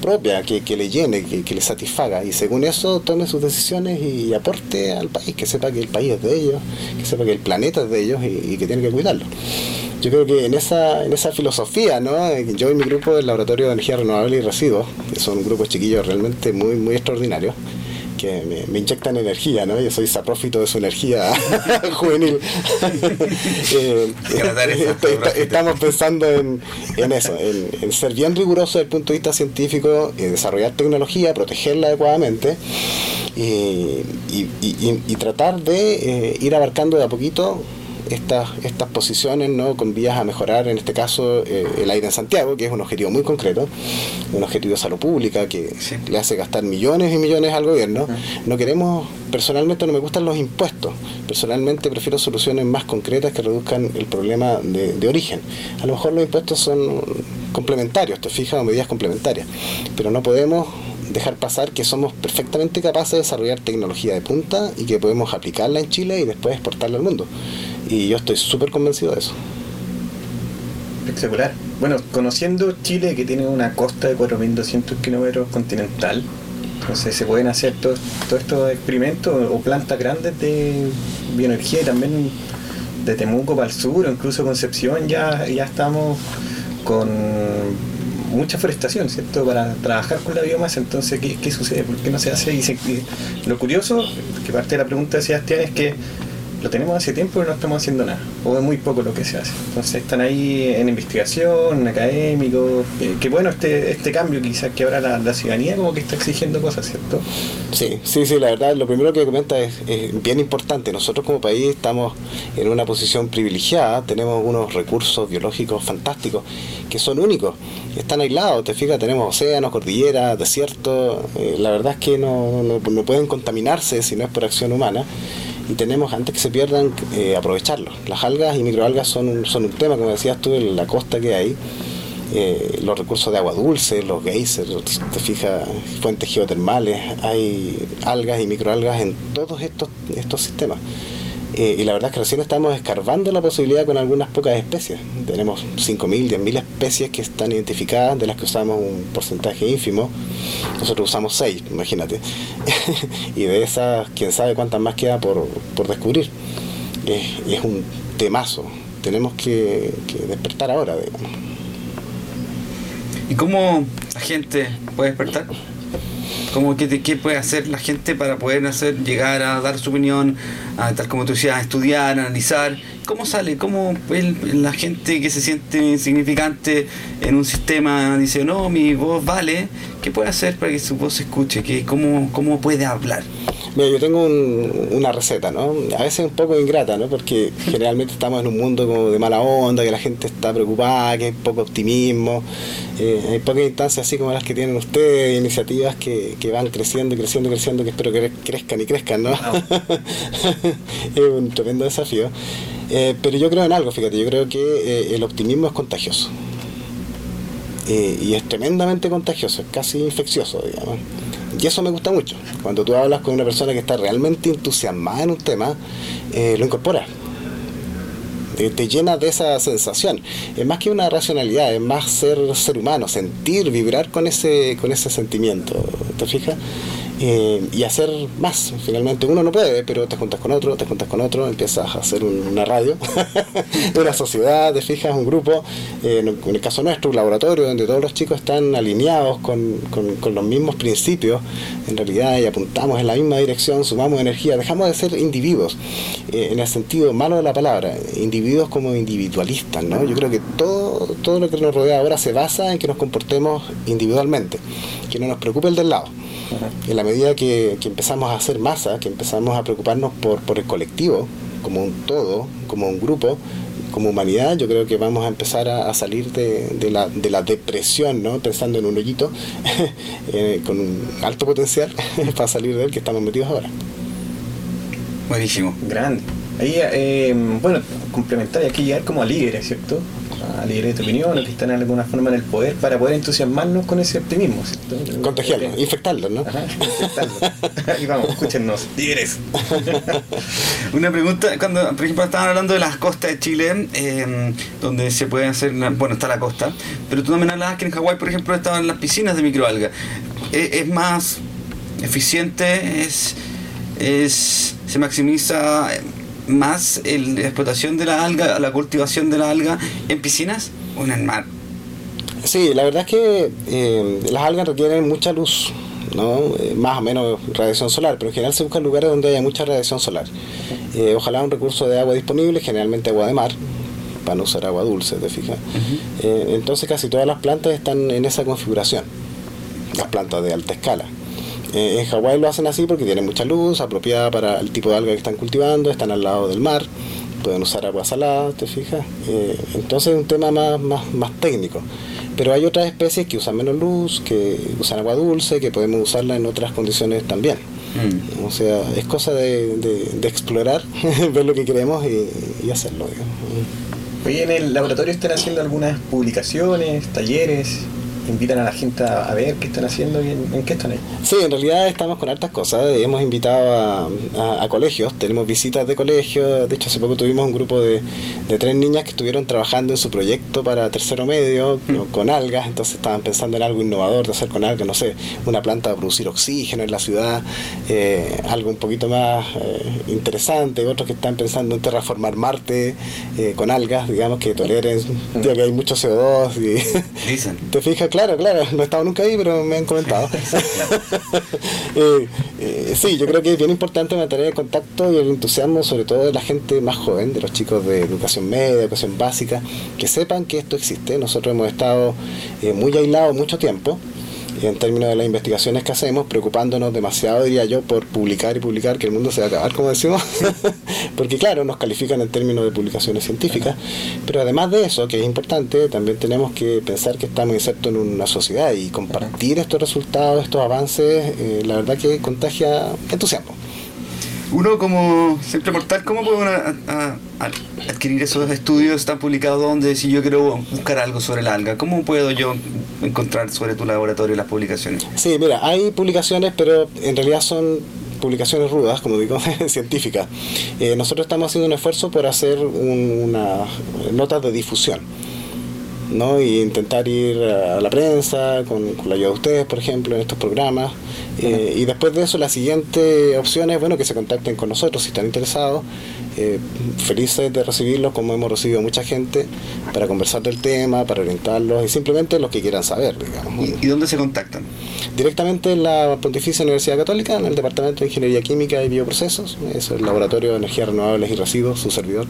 propia, que, que le llene, que, que le satisfaga, y según eso tome sus decisiones y aporte al país, que sepa que el país es de ellos, que sepa que el planeta es de ellos y, y que tiene que cuidarlo. Yo creo que en esa, en esa filosofía, ¿no? Yo y mi grupo del Laboratorio de Energía Renovable y Residuos, que son grupos chiquillos realmente muy, muy extraordinarios, que me, me inyectan energía, ¿no? Yo soy saprófito de su energía juvenil. Eh, Tratar esa est- est- saprófito. estamos pensando en, en eso, en, en ser bien rigurosos desde el punto de vista científico, eh, desarrollar tecnología, protegerla adecuadamente y, y- y- y tratar de eh, ir abarcando de a poquito estas, estas posiciones ¿no? con vías a mejorar, en este caso, eh, el aire en Santiago, que es un objetivo muy concreto, un objetivo de salud pública que Sí. le hace gastar millones y millones al gobierno. No queremos, personalmente no me gustan los impuestos, personalmente prefiero soluciones más concretas que reduzcan el problema de, de origen. A lo mejor los impuestos son complementarios, te fijas, o medidas complementarias, pero no podemos dejar pasar que somos perfectamente capaces de desarrollar tecnología de punta y que podemos aplicarla en Chile y después exportarla al mundo. Y yo estoy súper convencido de eso. Espectacular. Bueno, conociendo Chile, que tiene una costa de 4.200 kilómetros continental, entonces se pueden hacer todos todos estos experimentos o plantas grandes de bioenergía y también de Temuco para el sur, o incluso Concepción, ya, ya estamos con mucha forestación, ¿cierto? Para trabajar con la biomasa, entonces, ¿qué, sucede? ¿Por qué no se hace? Y y lo curioso, que parte de la pregunta de Sebastián, es que lo tenemos hace tiempo pero no estamos haciendo nada, o es muy poco lo que se hace. Entonces están ahí en investigación, académicos, eh, que bueno este, este cambio quizás que ahora la, la ciudadanía como que está exigiendo cosas, ¿cierto? Sí, sí, sí, la verdad, lo primero que comenta es, es bien importante. Nosotros como país estamos en una posición privilegiada, tenemos unos recursos biológicos fantásticos que son únicos, están aislados, te fijas, tenemos océanos, cordilleras, desiertos, eh, la verdad es que no, no, no pueden contaminarse si no es por acción humana. Y tenemos, antes que se pierdan, eh, aprovecharlos. Las algas y microalgas son un, son un tema, como decías tú, en la costa que hay. eh, los recursos de agua dulce, los geysers, te fijas, fuentes geotermales, hay algas y microalgas en todos estos, estos sistemas. Eh, y la verdad es que recién estamos escarbando la posibilidad con algunas pocas especies. Tenemos 5.000, 10.000 especies que están identificadas, de las que usamos un porcentaje ínfimo. Nosotros usamos 6, imagínate. y de esas, quién sabe cuántas más queda por, por descubrir. Es, un temazo. Tenemos que, que despertar ahora, digamos. ¿Y cómo la gente puede despertar? ¿Cómo, qué, qué puede hacer la gente para poder hacer, llegar a dar su opinión, a, tal como tú decías, a estudiar, a analizar cómo sale? ¿Cómo el- la gente que se siente insignificante en un sistema dice, no, mi voz vale? ¿Qué puede hacer para que su voz se escuche? ¿Qué, cómo, ¿Cómo puede hablar? Mira, yo tengo un- una receta, ¿no? A veces un poco ingrata, ¿no? Porque generalmente estamos en un mundo como de mala onda, que la gente está preocupada, que hay poco optimismo, eh, hay pocas instancias así como las que tienen ustedes, iniciativas que, que van creciendo y creciendo y creciendo, que espero que crezcan y crezcan, ¿no? es un tremendo desafío. Eh, pero yo creo en algo, fíjate, yo creo que eh, el optimismo es contagioso. Eh, y es tremendamente contagioso, es casi infeccioso, digamos. Y eso me gusta mucho. Cuando tú hablas con una persona que está realmente entusiasmada en un tema, lo incorpora. Te, te llena de esa sensación. Es más que una racionalidad, es más ser ser humano, sentir, vibrar con ese, con ese sentimiento. ¿Te fijas? Eh, y hacer más. Finalmente uno no puede, pero te juntas con otro, te juntas con otro, empiezas a hacer un- una radio, una sociedad, te fijas, un grupo. Eh, en, en el caso nuestro, un laboratorio donde todos los chicos están alineados con, con- con los mismos principios, en realidad, y apuntamos en la misma dirección, sumamos energía, dejamos de ser individuos, eh, en el sentido malo de la palabra, individuos como individualistas, ¿no? Yo creo que todo, todo lo que nos rodea ahora se basa en que nos comportemos individualmente, que no nos preocupe el del lado. En la medida que, que empezamos a hacer masa, que empezamos a preocuparnos por, por el colectivo, como un todo, como un grupo, como humanidad, yo creo que vamos a empezar a, a salir de, de la, de la depresión, ¿no? pensando en un hoyito eh, con un alto potencial para salir de él que estamos metidos ahora. Buenísimo. Grande. Ahí, eh, bueno, complementar, hay que llegar como a líderes, ¿cierto? A líderes de opinión, o que están de alguna forma en el poder para poder entusiasmarnos con ese optimismo, ¿cierto? Contagiarlos, infectarlos, ¿no? Ajá, infectarlos. y vamos, escúchennos. Líderes. Una pregunta, cuando por ejemplo estaban hablando de las costas de Chile, eh, donde se puede hacer, una- bueno, está la costa, pero tú también hablabas que en Hawái, por ejemplo, estaban las piscinas de microalga. ¿Es, es más eficiente? ¿Es, es se maximiza más el- la explotación de la alga, la cultivación de la alga en piscinas o en el mar? Sí, la verdad es que eh, las algas requieren mucha luz, ¿no? Eh, más o menos radiación solar, pero en general se buscan lugares donde haya mucha radiación solar. Eh, ojalá un recurso de agua disponible, generalmente agua de mar, para no usar agua dulce, ¿te fijas? Entonces casi todas las plantas están en esa configuración, las plantas de alta escala. Eh, en Hawái lo hacen así porque tienen mucha luz, apropiada para el tipo de alga que están cultivando, están al lado del mar, pueden usar agua salada, ¿te fijas? Eh, entonces es un tema más, más, más técnico. Pero hay otras especies que usan menos luz, que usan agua dulce, que podemos usarla en otras condiciones también. Mm. O sea, es cosa de, de- de explorar, ver lo que queremos y, y hacerlo. digamos. Oye, en el laboratorio están haciendo algunas publicaciones, talleres, invitan a la gente a, ver qué están haciendo y en, en qué están ahí. Sí, en realidad estamos con hartas cosas. Hemos invitado a, a- a colegios, tenemos visitas de colegios. De hecho, hace poco tuvimos un grupo de, de tres niñas que estuvieron trabajando en su proyecto para tercero medio con, con algas. Entonces estaban pensando en algo innovador de hacer con algas, no sé, una planta para producir oxígeno en la ciudad, eh, algo un poquito más eh, interesante. Otros que están pensando en terraformar Marte eh, con algas, digamos, que toleren, ya que hay mucho CO2. Y, Dicen. ¿Te fijas? Claro, claro, no he estado nunca ahí, pero me han comentado. Eh, eh, sí, yo creo que es bien importante mantener el contacto y el entusiasmo, sobre todo de la gente más joven, de los chicos de educación media, educación básica, que sepan que esto existe. Nosotros hemos estado eh, muy aislados mucho tiempo en términos de las investigaciones que hacemos, preocupándonos demasiado, diría yo, por publicar y publicar, que el mundo se va a acabar, como decimos, porque claro, nos califican en términos de publicaciones científicas, pero además de eso, que es importante, también tenemos que pensar que estamos insertos en una sociedad y compartir estos resultados, estos avances, eh, la verdad que contagia entusiasmo. Uno como simple mortal, ¿cómo puede adquirir esos estudios? ¿Están publicados donde si yo quiero buscar algo sobre el alga? ¿Cómo puedo yo encontrar sobre tu laboratorio las publicaciones? Sí, mira, hay publicaciones, pero en realidad son publicaciones rudas, como digo, científicas. Eh, nosotros estamos haciendo un esfuerzo por hacer un- una notas de difusión. ¿No? y intentar ir a la prensa con, con la ayuda de ustedes, por ejemplo, en estos programas. Eh, y después de eso, la siguiente opción es bueno que se contacten con nosotros si están interesados eh, felices de recibirlos como hemos recibido mucha gente para conversar del tema, para orientarlos y simplemente los que quieran saber, digamos. ¿Y, y dónde se contactan? Directamente en la Pontificia Universidad Católica, en el Departamento de Ingeniería Química y Bioprocesos, es el Laboratorio de Energías Renovables y Residuos, su servidor.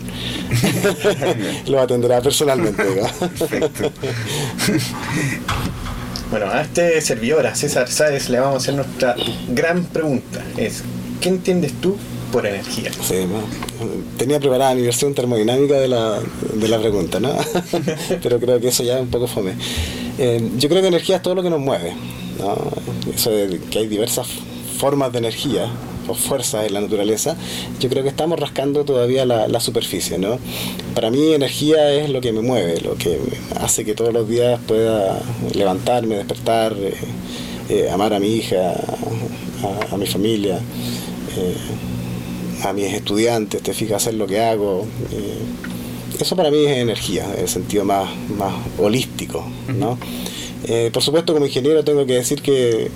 Lo atenderá personalmente. digamos. Perfecto. Bueno, a este servidor, a César Sáez, le vamos a hacer nuestra gran pregunta. Es, ¿qué entiendes tú por energía? Sí. Tenía preparada mi versión termodinámica de la, de la pregunta, ¿no? Pero creo que eso ya es un poco fome. Eh, yo creo que energía es todo lo que nos mueve. ¿no? Eso de que hay diversas formas de energía o fuerzas en la naturaleza, yo creo que estamos rascando todavía la, la superficie, ¿no? Para mí energía es lo que me mueve, lo que hace que todos los días pueda levantarme, despertar, eh, eh, amar a mi hija, a, a mi familia, eh, a mis estudiantes, te fijas, hacer lo que hago. eh, eso para mí es energía, en el sentido más, más holístico, ¿no? Eh, por supuesto, como ingeniero tengo que decir que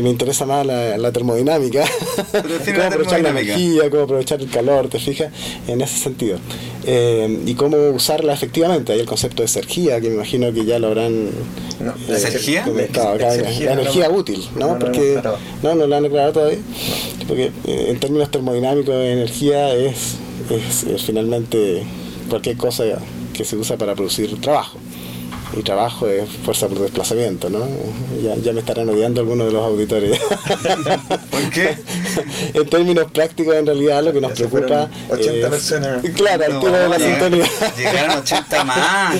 me interesa más la, la termodinámica, Pero cómo la aprovechar la energía, cómo aprovechar el calor, te fijas, en ese sentido. Eh, y cómo usarla efectivamente, hay el concepto de sergía, que me imagino que ya lo habrán No, ¿La energía? comentado acá, la no, energía no, útil, ¿no? Porque no, no, no lo han aclarado todavía. Porque eh, en términos termodinámicos, energía es, es, es finalmente cualquier cosa que se usa para producir trabajo. Y trabajo es fuerza por desplazamiento, ¿no? Ya, ya me estarán odiando algunos de los auditores. ¿Por qué? en términos prácticos, en realidad, lo que nos Ya preocupa. fueron 80 es- personas. Claro, No, tiro de la sintonía. Llegaron 80 más.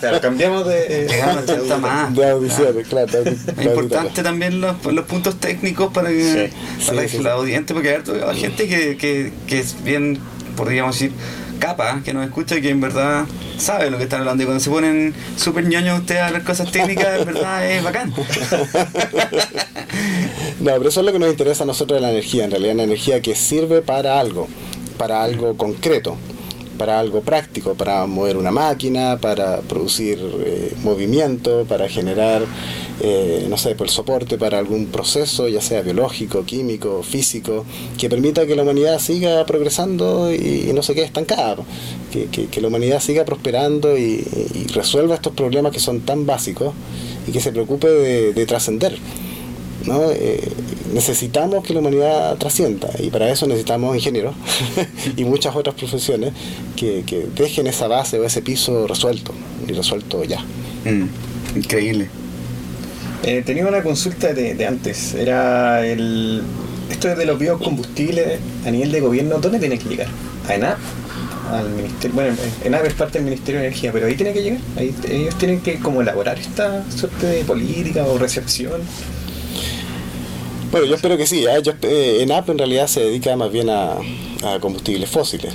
Claro, cambiamos de... Llegaron 80 más. De audiciones, claro. de audi- de Es importante también los, los puntos técnicos para que, Sí, para sí, que sí, la audiencia, porque hay gente que, que, que es bien, podríamos decir, capa, que nos escucha y que en verdad sabe lo que están hablando. Y cuando se ponen súper ñoños ustedes a hablar cosas técnicas, en verdad es bacán. No, pero eso es lo que nos interesa a nosotros de la energía, en realidad, la energía que sirve para algo, para algo concreto, para algo práctico, para mover una máquina, para producir eh, movimiento, para generar, eh, no sé, por el soporte para algún proceso, ya sea biológico, químico, físico, que permita que la humanidad siga progresando y, y no se quede estancada, que, que- que la humanidad siga prosperando y, y resuelva estos problemas que son tan básicos y que se preocupe de, de trascender. ¿No? Eh, necesitamos que la humanidad trascienda y para eso necesitamos ingenieros y muchas otras profesiones que, que dejen esa base o ese piso resuelto y resuelto ya. Mm, increíble. Eh, tenía una consulta de, de antes. Era el. Esto es de los biocombustibles a nivel de gobierno, ¿dónde tiene que llegar? ¿A ENAP? Al ministerio. Bueno, ENAP es parte del Ministerio de Energía, pero ahí tiene que llegar. Ahí, ellos tienen que como elaborar esta suerte de política o recepción. Bueno, yo espero que sí. ¿eh? Yo, eh, ENAP en realidad se dedica más bien a, a combustibles fósiles.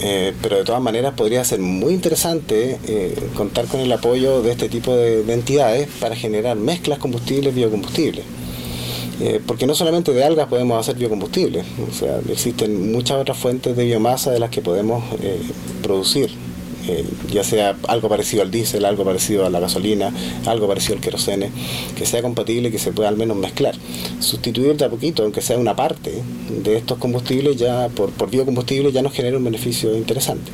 Eh, pero de todas maneras podría ser muy interesante eh, contar con el apoyo de este tipo de, de entidades para generar mezclas combustibles biocombustibles. Eh, porque no solamente de algas podemos hacer biocombustibles, o sea, existen muchas otras fuentes de biomasa de las que podemos producir, eh, ya sea algo parecido al diésel, algo parecido a la gasolina, algo parecido al querosene, que sea compatible y que se pueda al menos mezclar. Sustituir de a poquito, aunque sea una parte de estos combustibles, ya por, por biocombustible ya nos genera un beneficio interesante.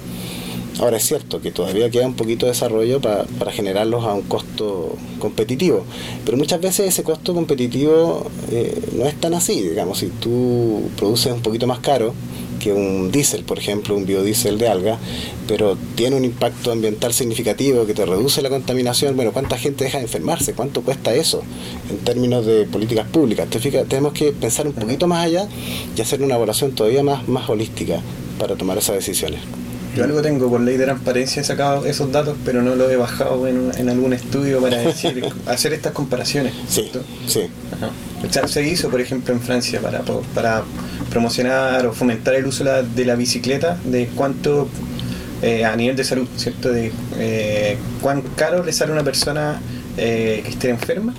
Ahora es cierto que todavía queda un poquito de desarrollo pa- para generarlos a un costo competitivo, pero muchas veces ese costo competitivo eh, no es tan así, digamos, si tú produces un poquito más caro que un diésel, por ejemplo, un biodiesel de alga, pero tiene un impacto ambiental significativo que te reduce la contaminación, bueno, ¿cuánta gente deja de enfermarse? ¿Cuánto cuesta eso en términos de políticas públicas? ¿Te fijas? Tenemos que pensar un poquito más allá y hacer una evaluación todavía más, más holística para tomar esas decisiones. Yo algo tengo por ley de transparencia, he sacado esos datos, pero no los he bajado en, en algún estudio para decir, hacer estas comparaciones. Sí, ¿cierto? sí. Ajá. O sea, se hizo, por ejemplo, en Francia para, para promocionar o fomentar el uso de la, de la bicicleta, de cuánto eh, a nivel de salud, ¿cierto? De eh, cuán caro le sale a una persona eh, que esté enferma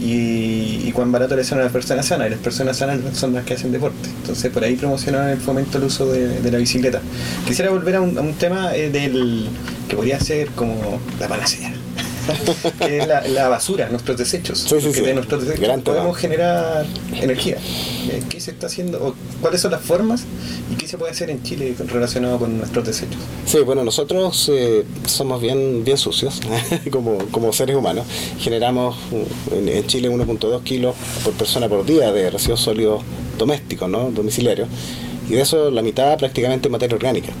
y, cuán barato le sale a una persona sana. Y las personas sanas son las que hacen deporte. Entonces, por ahí promocionaron el fomento al uso de, la bicicleta. Quisiera volver a un, a un tema del que podría ser como la panacea. Que es la, la basura, nuestros desechos. Sí, sí, Porque sí. de nuestros desechos Gran tema. podemos generar energía. Eh, ¿Qué se está haciendo? o ¿Cuáles son las formas? ¿Y qué se puede hacer en Chile relacionado con nuestros desechos? Sí, bueno, nosotros eh, somos bien, bien sucios como, como seres humanos. Generamos uh, en, en Chile 1.2 kilos por persona por día de residuos sólidos domésticos, ¿no? domiciliarios. Y de eso la mitad prácticamente materia orgánica.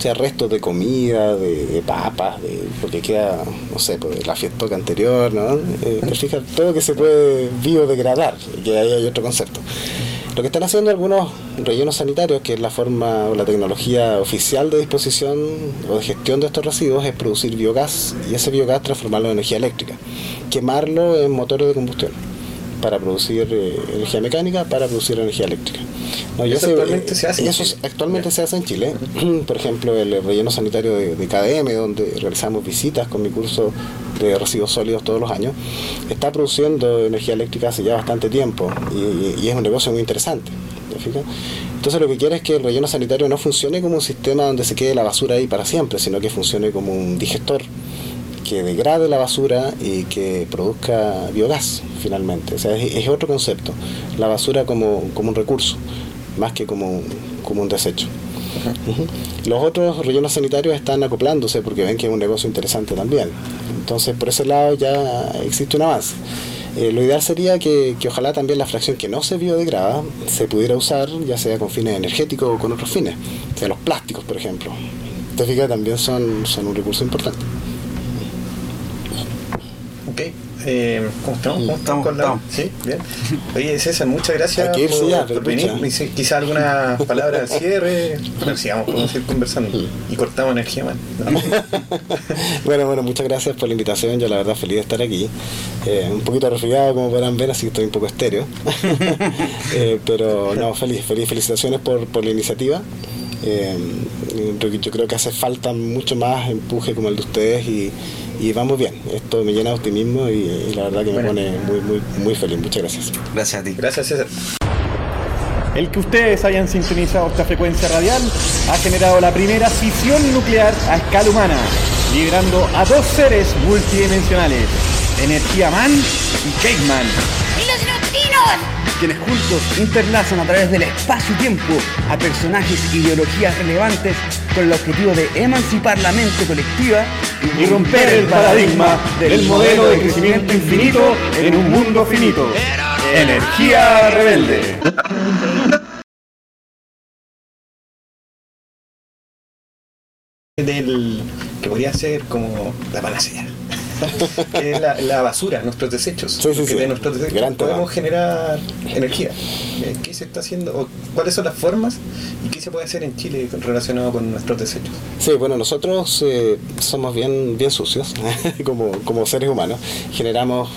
O sea, restos de comida, de, papas, de, porque queda, no sé, pues, la fiesta anterior, ¿no? Eh, te fijas, todo que se puede biodegradar, que ahí hay otro concepto. Lo que están haciendo algunos rellenos sanitarios, que es la forma o la tecnología oficial de disposición o de gestión de estos residuos, es producir biogás y ese biogás transformarlo en energía eléctrica, quemarlo en motores de combustión para producir eh, energía mecánica, para producir energía eléctrica. No, Eso actualmente eh, se hace eso Chile. actualmente se hace en Chile. Por ejemplo, el relleno sanitario de, de KDM, donde realizamos visitas con mi curso de residuos sólidos todos los años, está produciendo energía eléctrica hace ya bastante tiempo y, es un negocio muy interesante. Entonces lo que quiere es que el relleno sanitario no funcione como un sistema donde se quede la basura ahí para siempre, sino que funcione como un digestor que degrade la basura y que produzca biogás finalmente. O sea, es, es otro concepto. La basura como, como un recurso, más que como, un- como un desecho. Los otros rellenos sanitarios están acoplándose porque ven que es un negocio interesante también. Entonces, por ese lado ya existe un avance. Eh, lo ideal sería que, que ojalá también la fracción que no se biodegrada se pudiera usar, ya sea con fines energéticos o con otros fines. O sea, los plásticos, por ejemplo. Te fijas, también son, son un recurso importante. Eh, ¿Cómo estamos? ¿Cómo estamos con la... estamos. Sí, bien. Oye, César, muchas gracias irse por, ya, por venir. Quizá alguna palabra al cierre. Bueno, sigamos, podemos seguir conversando. Y cortamos energía, man. Bueno, bueno, muchas gracias por la invitación. Yo la verdad feliz de estar aquí. Eh, un poquito resfriado como podrán ver, así que estoy un poco estéreo. Eh, pero no, feliz, feliz, felicitaciones por, por la iniciativa. Eh, yo creo que hace falta mucho más empuje como el de ustedes y, y vamos bien. Esto me llena de optimismo y, y la verdad que me pone muy, muy, muy feliz. Muchas gracias. Gracias a ti. Gracias, César. El que ustedes hayan sintonizado esta frecuencia radial ha generado la primera fisión nuclear a escala humana, liberando a dos seres multidimensionales, Energía Man y Cake quienes juntos interlazan a través del espacio-tiempo a personajes e ideologías relevantes con el objetivo de emancipar la mente colectiva y romper el paradigma del modelo de crecimiento infinito en un mundo finito. Energía rebelde. Del que podría ser como la panacea. que es la, la basura, nuestros desechos. Sí, sí, Porque sí. de nuestros desechos Gran tema. podemos generar energía. Eh, ¿Qué se está haciendo? o ¿Cuáles son las formas? ¿Y qué se puede hacer en Chile relacionado con nuestros desechos? Sí, bueno, nosotros eh, somos bien, bien sucios como, como seres humanos. Generamos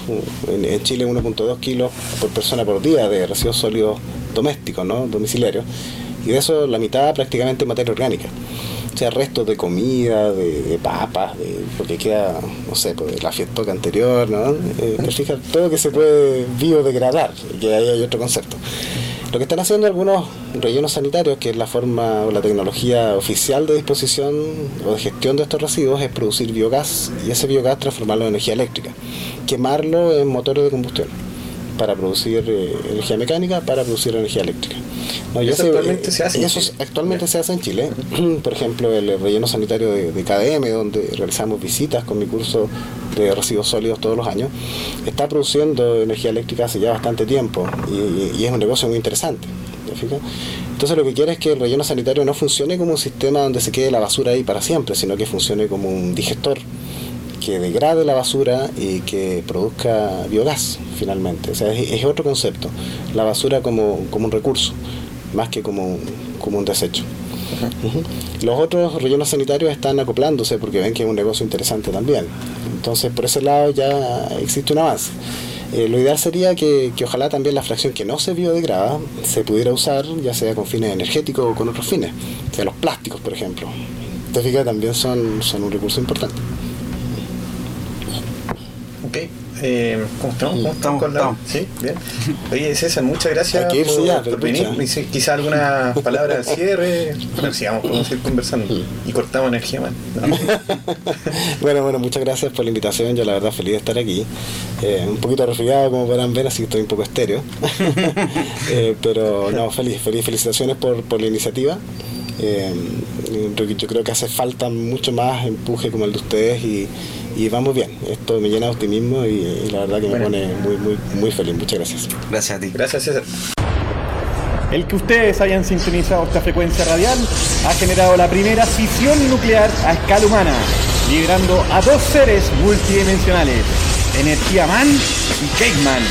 en, en Chile 1.2 kilos por persona por día de residuos sólidos domésticos, ¿no? domiciliarios. Y de eso la mitad prácticamente materia orgánica. O sea, restos de comida, de, papas, de, porque queda, no sé, pues, la fiesta anterior, ¿no? Eh, todo que se puede biodegradar, que ahí hay otro concepto. Lo que están haciendo algunos rellenos sanitarios, que es la forma o la tecnología oficial de disposición o de gestión de estos residuos, es producir biogás y ese biogás transformarlo en energía eléctrica, quemarlo en motores de combustión para producir eh, energía mecánica, para producir energía eléctrica. No, y Eso actualmente se hace en eso Chile. actualmente se hace en Chile. Por ejemplo, el relleno sanitario de, de KDM, donde realizamos visitas con mi curso de residuos sólidos todos los años, está produciendo energía eléctrica hace ya bastante tiempo y, y es un negocio muy interesante. Entonces lo que quiere es que el relleno sanitario no funcione como un sistema donde se quede la basura ahí para siempre, sino que funcione como un digestor que degrade la basura y que produzca biogás finalmente. O sea, es, es otro concepto. La basura como, como un recurso, más que como, un- como un desecho. Los otros rellenos sanitarios están acoplándose porque ven que es un negocio interesante también. Entonces, por ese lado ya existe un avance. Eh, lo ideal sería que, que ojalá también la fracción que no se biodegrada se pudiera usar, ya sea con fines energéticos o con otros fines. O sea, los plásticos, por ejemplo. Te fijas, también son, son un recurso importante. Eh, ¿Cómo estamos? ¿Cómo estamos con la... estamos. Sí, bien. Oye, César, muchas gracias por, ya, por pero venir. pucha. Y sí, Quizá alguna palabra de cierre. Bueno, sigamos, podemos seguir conversando. Y cortamos energía, man. No. Bueno, bueno, muchas gracias por la invitación. Yo la verdad feliz de estar aquí. Eh, un poquito resfriado como podrán ver, así que estoy un poco estéreo. Eh, pero no, feliz, feliz. Felicitaciones por, por la iniciativa. Yo creo que hace falta mucho más empuje como el de ustedes y, y vamos bien. Esto me llena de optimismo y, y la verdad que me pone muy, muy, muy feliz. Muchas gracias. Gracias a ti. Gracias, César. El que ustedes hayan sintonizado esta frecuencia radial ha generado la primera fisión nuclear a escala humana, liberando a dos seres multidimensionales, Energía Man y Cake Man.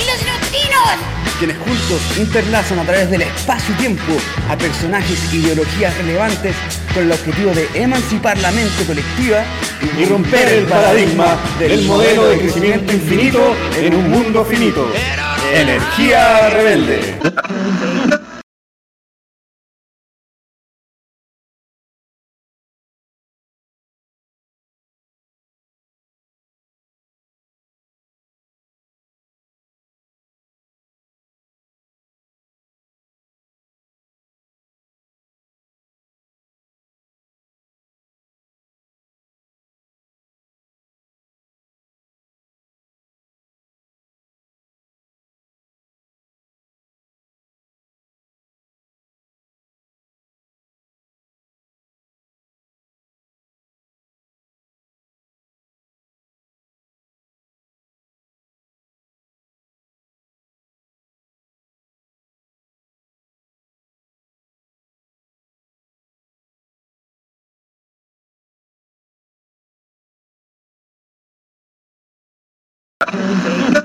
¡Y los neutrinos! Quienes juntos interlazan a través del espacio-tiempo a personajes e ideologías relevantes con el objetivo de emancipar la mente colectiva y romper el paradigma del modelo de crecimiento infinito en un mundo finito. Energía rebelde. Não entendo.